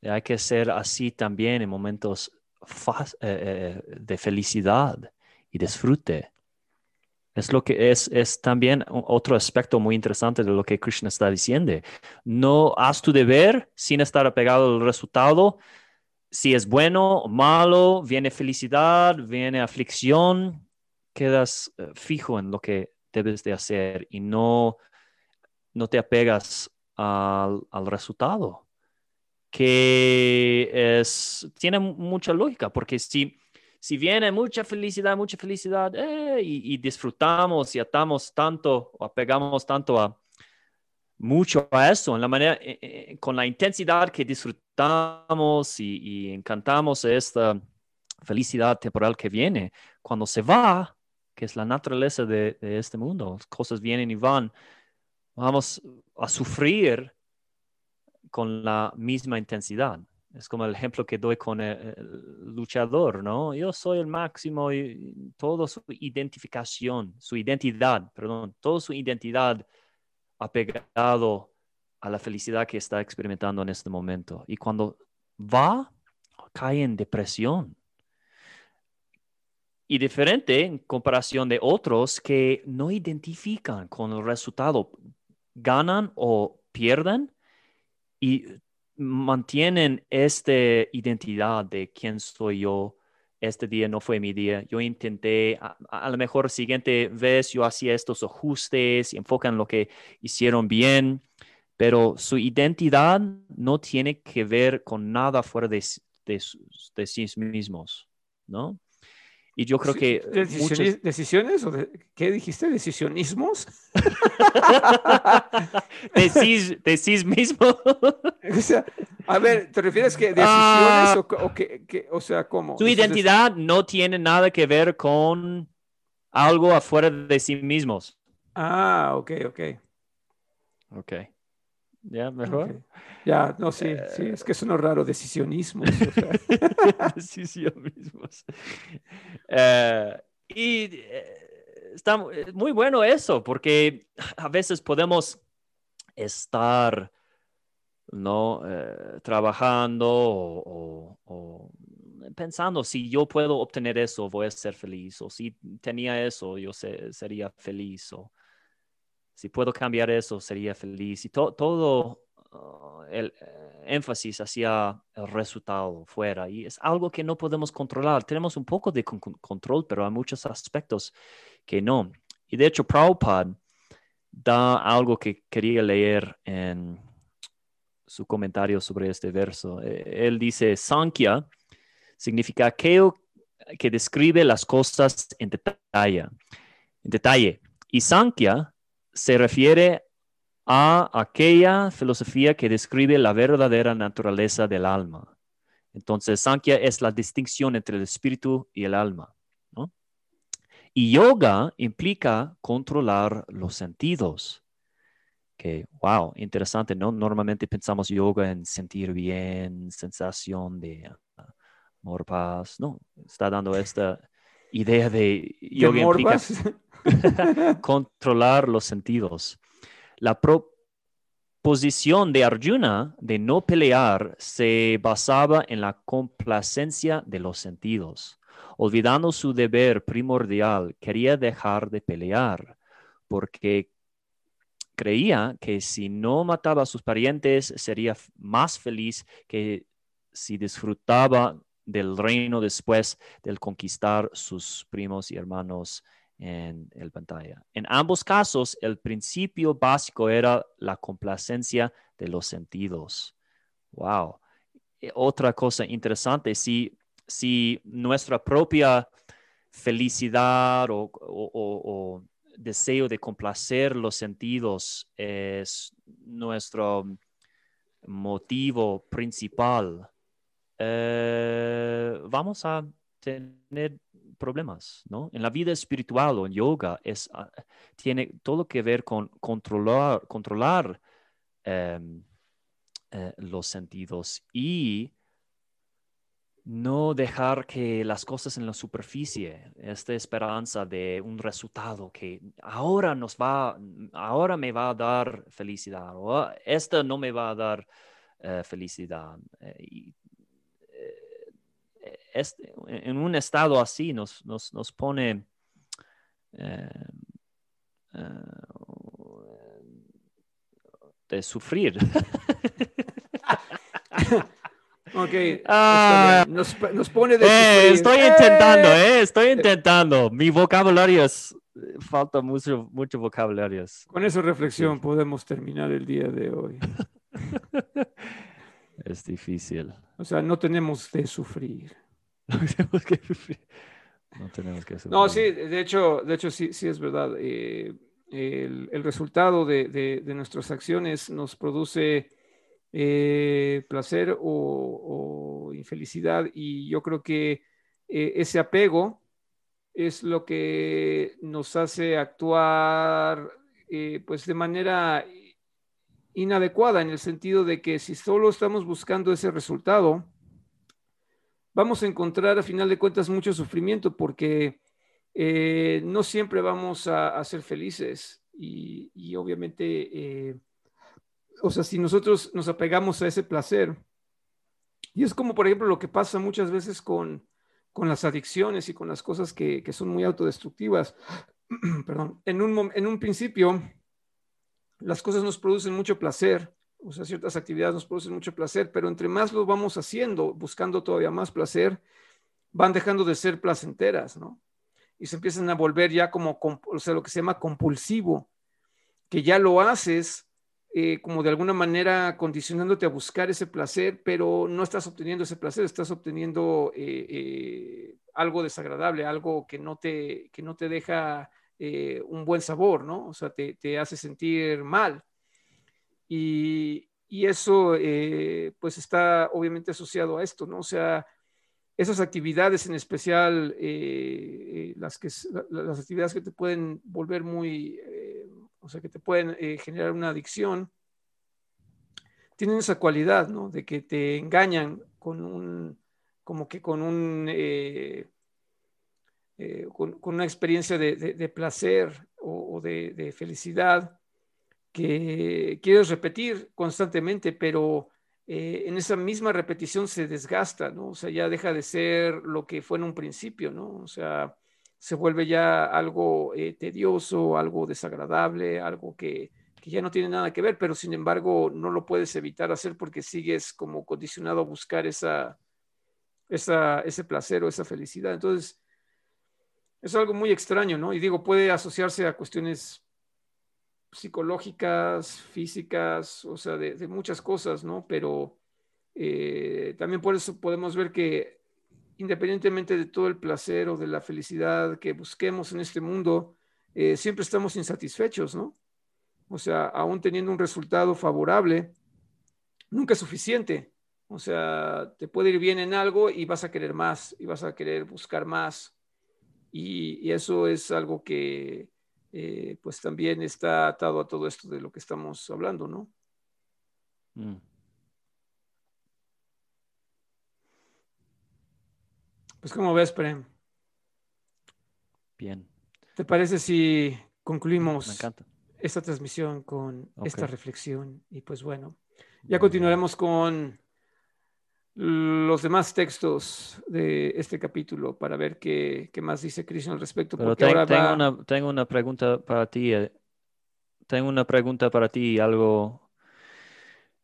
que hay que ser así también en momentos eh, eh, de felicidad y disfrute. Es lo que es, es también otro aspecto muy interesante de lo que Krishna está diciendo. No haz tu deber sin estar apegado al resultado si es bueno o malo, viene felicidad, viene aflicción, quedas eh, fijo en lo que debes de hacer y no, no te apegas al, resultado, que es, tiene mucha lógica, porque si, si viene mucha felicidad, mucha felicidad, eh, y, y, disfrutamos y atamos tanto o apegamos tanto a, mucho a eso, en la manera, eh, eh, con la intensidad que disfrutamos y, encantamos esta felicidad temporal que viene. Cuando se va, que es la naturaleza de, este mundo, cosas vienen y van, vamos a sufrir con la misma intensidad. Es como el ejemplo que doy con el, luchador, ¿no? Yo soy el máximo y toda su identificación, su identidad, perdón, toda su identidad apegado a la felicidad que está experimentando en este momento. Y cuando va, cae en depresión. Y diferente en comparación de otros que no identifican con el resultado, ganan o pierden y mantienen esta identidad de quién soy yo, este día no fue mi día. Yo intenté, a, a lo mejor siguiente vez yo hacía estos ajustes y enfocan lo que hicieron bien, pero su identidad no tiene que ver con nada fuera de, de, de sí mismos, ¿no? Y yo creo que... Decisiones, ¿Decisiones? ¿O de, ¿Qué dijiste? ¿Decisionismos? [LAUGHS] de, sí, mismo. [LAUGHS] o sea, a ver, ¿te refieres que decisiones ah, o, o, que, que, o sea, cómo? Su identidad no tiene nada que ver con algo afuera de sí mismos. Ah, ok, ok. Ok. ¿Ya? ¿Mejor? Ya, no, sí, sí, es que es uno raro, decisionismo. decisionismos. Uh, [LAUGHS] y eh, está muy bueno eso, porque a veces podemos estar, ¿no? Trabajando o, o, pensando, si yo puedo obtener eso, voy a ser feliz, o si tenía eso, yo se, sería feliz, o si puedo cambiar eso, sería feliz. Y to, todo uh, el uh, énfasis hacia el resultado fuera. Y es algo que no podemos controlar. Tenemos un poco de con control, pero hay muchos aspectos que no. Y de hecho, Prabhupada da algo que quería leer en su comentario sobre este verso. E, él dice, Sankhya significa aquello que describe las cosas en detalle. En detalle. Y Sankhya se refiere a aquella filosofía que describe la verdadera naturaleza del alma. Entonces, Sankhya es la distinción entre el espíritu y el alma. Y yoga implica controlar los sentidos. Que, wow, interesante, ¿no? Normalmente pensamos yoga en sentir bien, sensación de amor, paz. No, está dando esta idea de yoga implica [LAUGHS] [LAUGHS] controlar los sentidos. La proposición de Arjuna de no pelear se basaba en la complacencia de los sentidos. Olvidando su deber primordial, quería dejar de pelear porque creía que si no mataba a sus parientes sería más feliz que si disfrutaba del reino después del conquistar sus primos y hermanos en el pantalla. En ambos casos, el principio básico era la complacencia de los sentidos. Wow. Eh, otra cosa interesante, si, si nuestra propia felicidad o, o, deseo de complacer los sentidos es nuestro motivo principal, eh, vamos a tener problemas, ¿no? En la vida espiritual o en yoga es, ah, tiene todo que ver con controlar, controlar em, eh, los sentidos y no dejar que las cosas en la superficie, esta esperanza de un resultado que ahora nos va, ahora me va a dar felicidad o ah, esta no me va a dar eh, felicidad. Eh, y este, en un estado así nos, nos, nos pone eh, eh, de sufrir. [LAUGHS] ok, ah, nos, nos, pone de eh, sufrir. Estoy intentando, eh, estoy intentando. Mi vocabulario es, falta mucho, mucho vocabulario. Con esa reflexión podemos terminar el día de hoy. [LAUGHS] es difícil. O sea, no tenemos de sufrir. [LAUGHS] No tenemos que sufrir. No tenemos que No, sí, de hecho, de hecho sí, sí es verdad. Eh, el, el, resultado de, de, de, nuestras acciones nos produce eh, placer o, o, infelicidad y yo creo que eh, ese apego es lo que nos hace actuar eh, pues de manera inadecuada en el sentido de que si solo estamos buscando ese resultado, vamos a encontrar a final de cuentas mucho sufrimiento porque eh, no siempre vamos a, ser felices y, y obviamente, eh, o sea, si nosotros nos apegamos a ese placer, y es como por ejemplo lo que pasa muchas veces con, con las adicciones y con las cosas que, que son muy autodestructivas, [CLEARS THROAT] perdón, en un, en un principio las cosas nos producen mucho placer, o sea, ciertas actividades nos producen mucho placer, pero entre más lo vamos haciendo, buscando todavía más placer, van dejando de ser placenteras, ¿no? Y se empiezan a volver ya como, o sea, lo que se llama compulsivo, que ya lo haces eh, como de alguna manera condicionándote a buscar ese placer, pero no estás obteniendo ese placer, estás obteniendo eh, eh, algo desagradable, algo que no te, que no te deja un buen sabor, ¿no? O sea, te, hace sentir mal. Y, eso, pues, está obviamente asociado a esto, ¿no? O sea, esas actividades en especial, las, que, las actividades que te pueden volver muy o sea, que te pueden eh, generar una adicción, tienen esa cualidad, ¿no? De que te engañan con un, como que con un, eh, eh, con, una experiencia de, placer o, de, felicidad que quieres repetir constantemente, pero en esa misma repetición se desgasta, ¿no? O sea, ya deja de ser lo que fue en un principio, ¿no? O sea, se vuelve ya algo eh, tedioso, algo desagradable, algo que, ya no tiene nada que ver, pero sin embargo no lo puedes evitar hacer porque sigues como condicionado a buscar esa, esa, ese placer o esa felicidad. Entonces, es algo muy extraño, ¿no? Y digo, puede asociarse a cuestiones psicológicas, físicas, o sea, de, muchas cosas, ¿no? Pero eh, también por eso podemos ver que independientemente de todo el placer o de la felicidad que busquemos en este mundo, eh, siempre estamos insatisfechos, ¿no? O sea, aún teniendo un resultado favorable, nunca es suficiente. O sea, te puede ir bien en algo y vas a querer más y vas a querer buscar más. Y, eso es algo que eh, pues también está atado a todo esto de lo que estamos hablando, ¿no? Mm. Pues como ves, Prem. Bien. ¿Te parece si concluimos esta transmisión con esta reflexión? Y pues bueno, ya continuaremos con los demás textos de este capítulo para ver qué, más dice Cristo al respecto. Pero tengo, una, tengo una pregunta para ti. Eh. Tengo una pregunta para ti, algo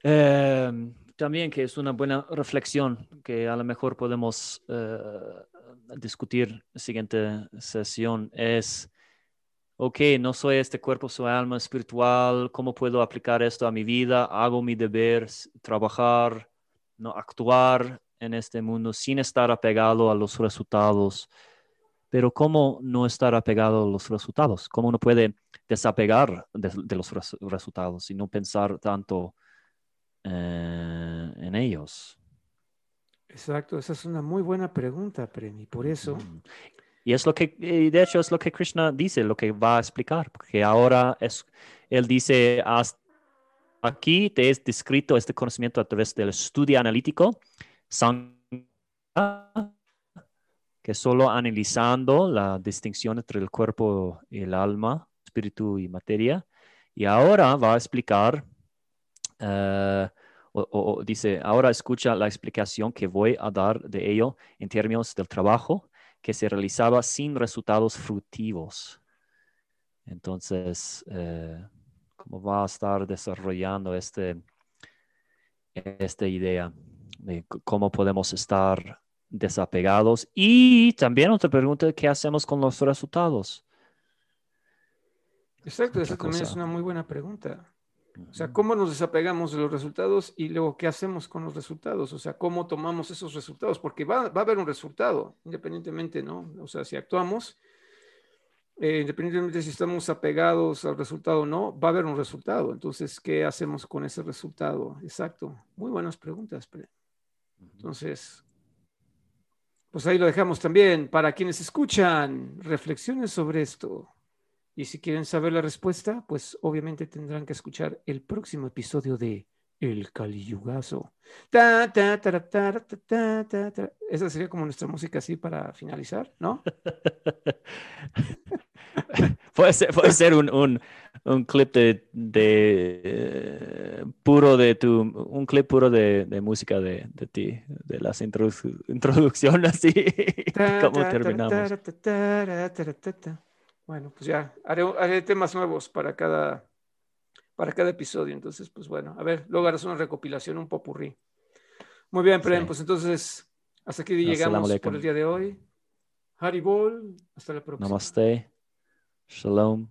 eh, también que es una buena reflexión que a lo mejor podemos eh, discutir en la siguiente sesión es, ok, no soy este cuerpo, soy alma espiritual, ¿cómo puedo aplicar esto a mi vida? Hago mi deber, trabajar, no actuar en este mundo sin estar apegado a los resultados. Pero ¿cómo no estar apegado a los resultados? ¿Cómo uno puede desapegar de, los resultados y no pensar tanto eh, en ellos? Exacto, esa es una muy buena pregunta, Premi. Por eso. Y es lo que, de hecho, es lo que Krishna dice, lo que va a explicar, porque ahora es, él dice, aquí te es descrito este conocimiento a través del estudio analítico, que solo analizando la distinción entre el cuerpo y el alma, espíritu y materia, y ahora va a explicar eh, o, dice, ahora escucha la explicación que voy a dar de ello en términos del trabajo que se realizaba sin resultados fructivos. Entonces, eh, ¿cómo va a estar desarrollando este, esta idea de cómo podemos estar desapegados? Y también otra pregunta, ¿qué hacemos con los resultados? Exacto, esa también es una muy buena pregunta. O sea, cómo nos desapegamos de los resultados y luego qué hacemos con los resultados. O sea, cómo tomamos esos resultados, porque va, a haber un resultado, independientemente, ¿no? O sea, si actuamos, eh, independientemente si estamos apegados al resultado o no, va a haber un resultado. Entonces, ¿qué hacemos con ese resultado? Exacto. Muy buenas preguntas. Entonces, pues ahí lo dejamos también para quienes escuchan reflexiones sobre esto. Y si quieren saber la respuesta, pues obviamente tendrán que escuchar el próximo episodio de El Caliyugazo. Esa sería como nuestra música así para finalizar, ¿no? [LAUGHS] [LAUGHS] puede ser, puede ser un, un, un, clip de, de eh, puro de tu, un clip puro de, de música de, de, ti, de las introducciones [LAUGHS] así, [LAUGHS] como terminamos. Bueno, pues ya haré, temas nuevos para cada, para cada episodio. Entonces, pues bueno, a ver, luego harás una recopilación, un popurrí. Muy bien, Prem, pues entonces Hasta aquí llegamos por el día de hoy. Haribol, hasta la próxima. Namaste. Shalom.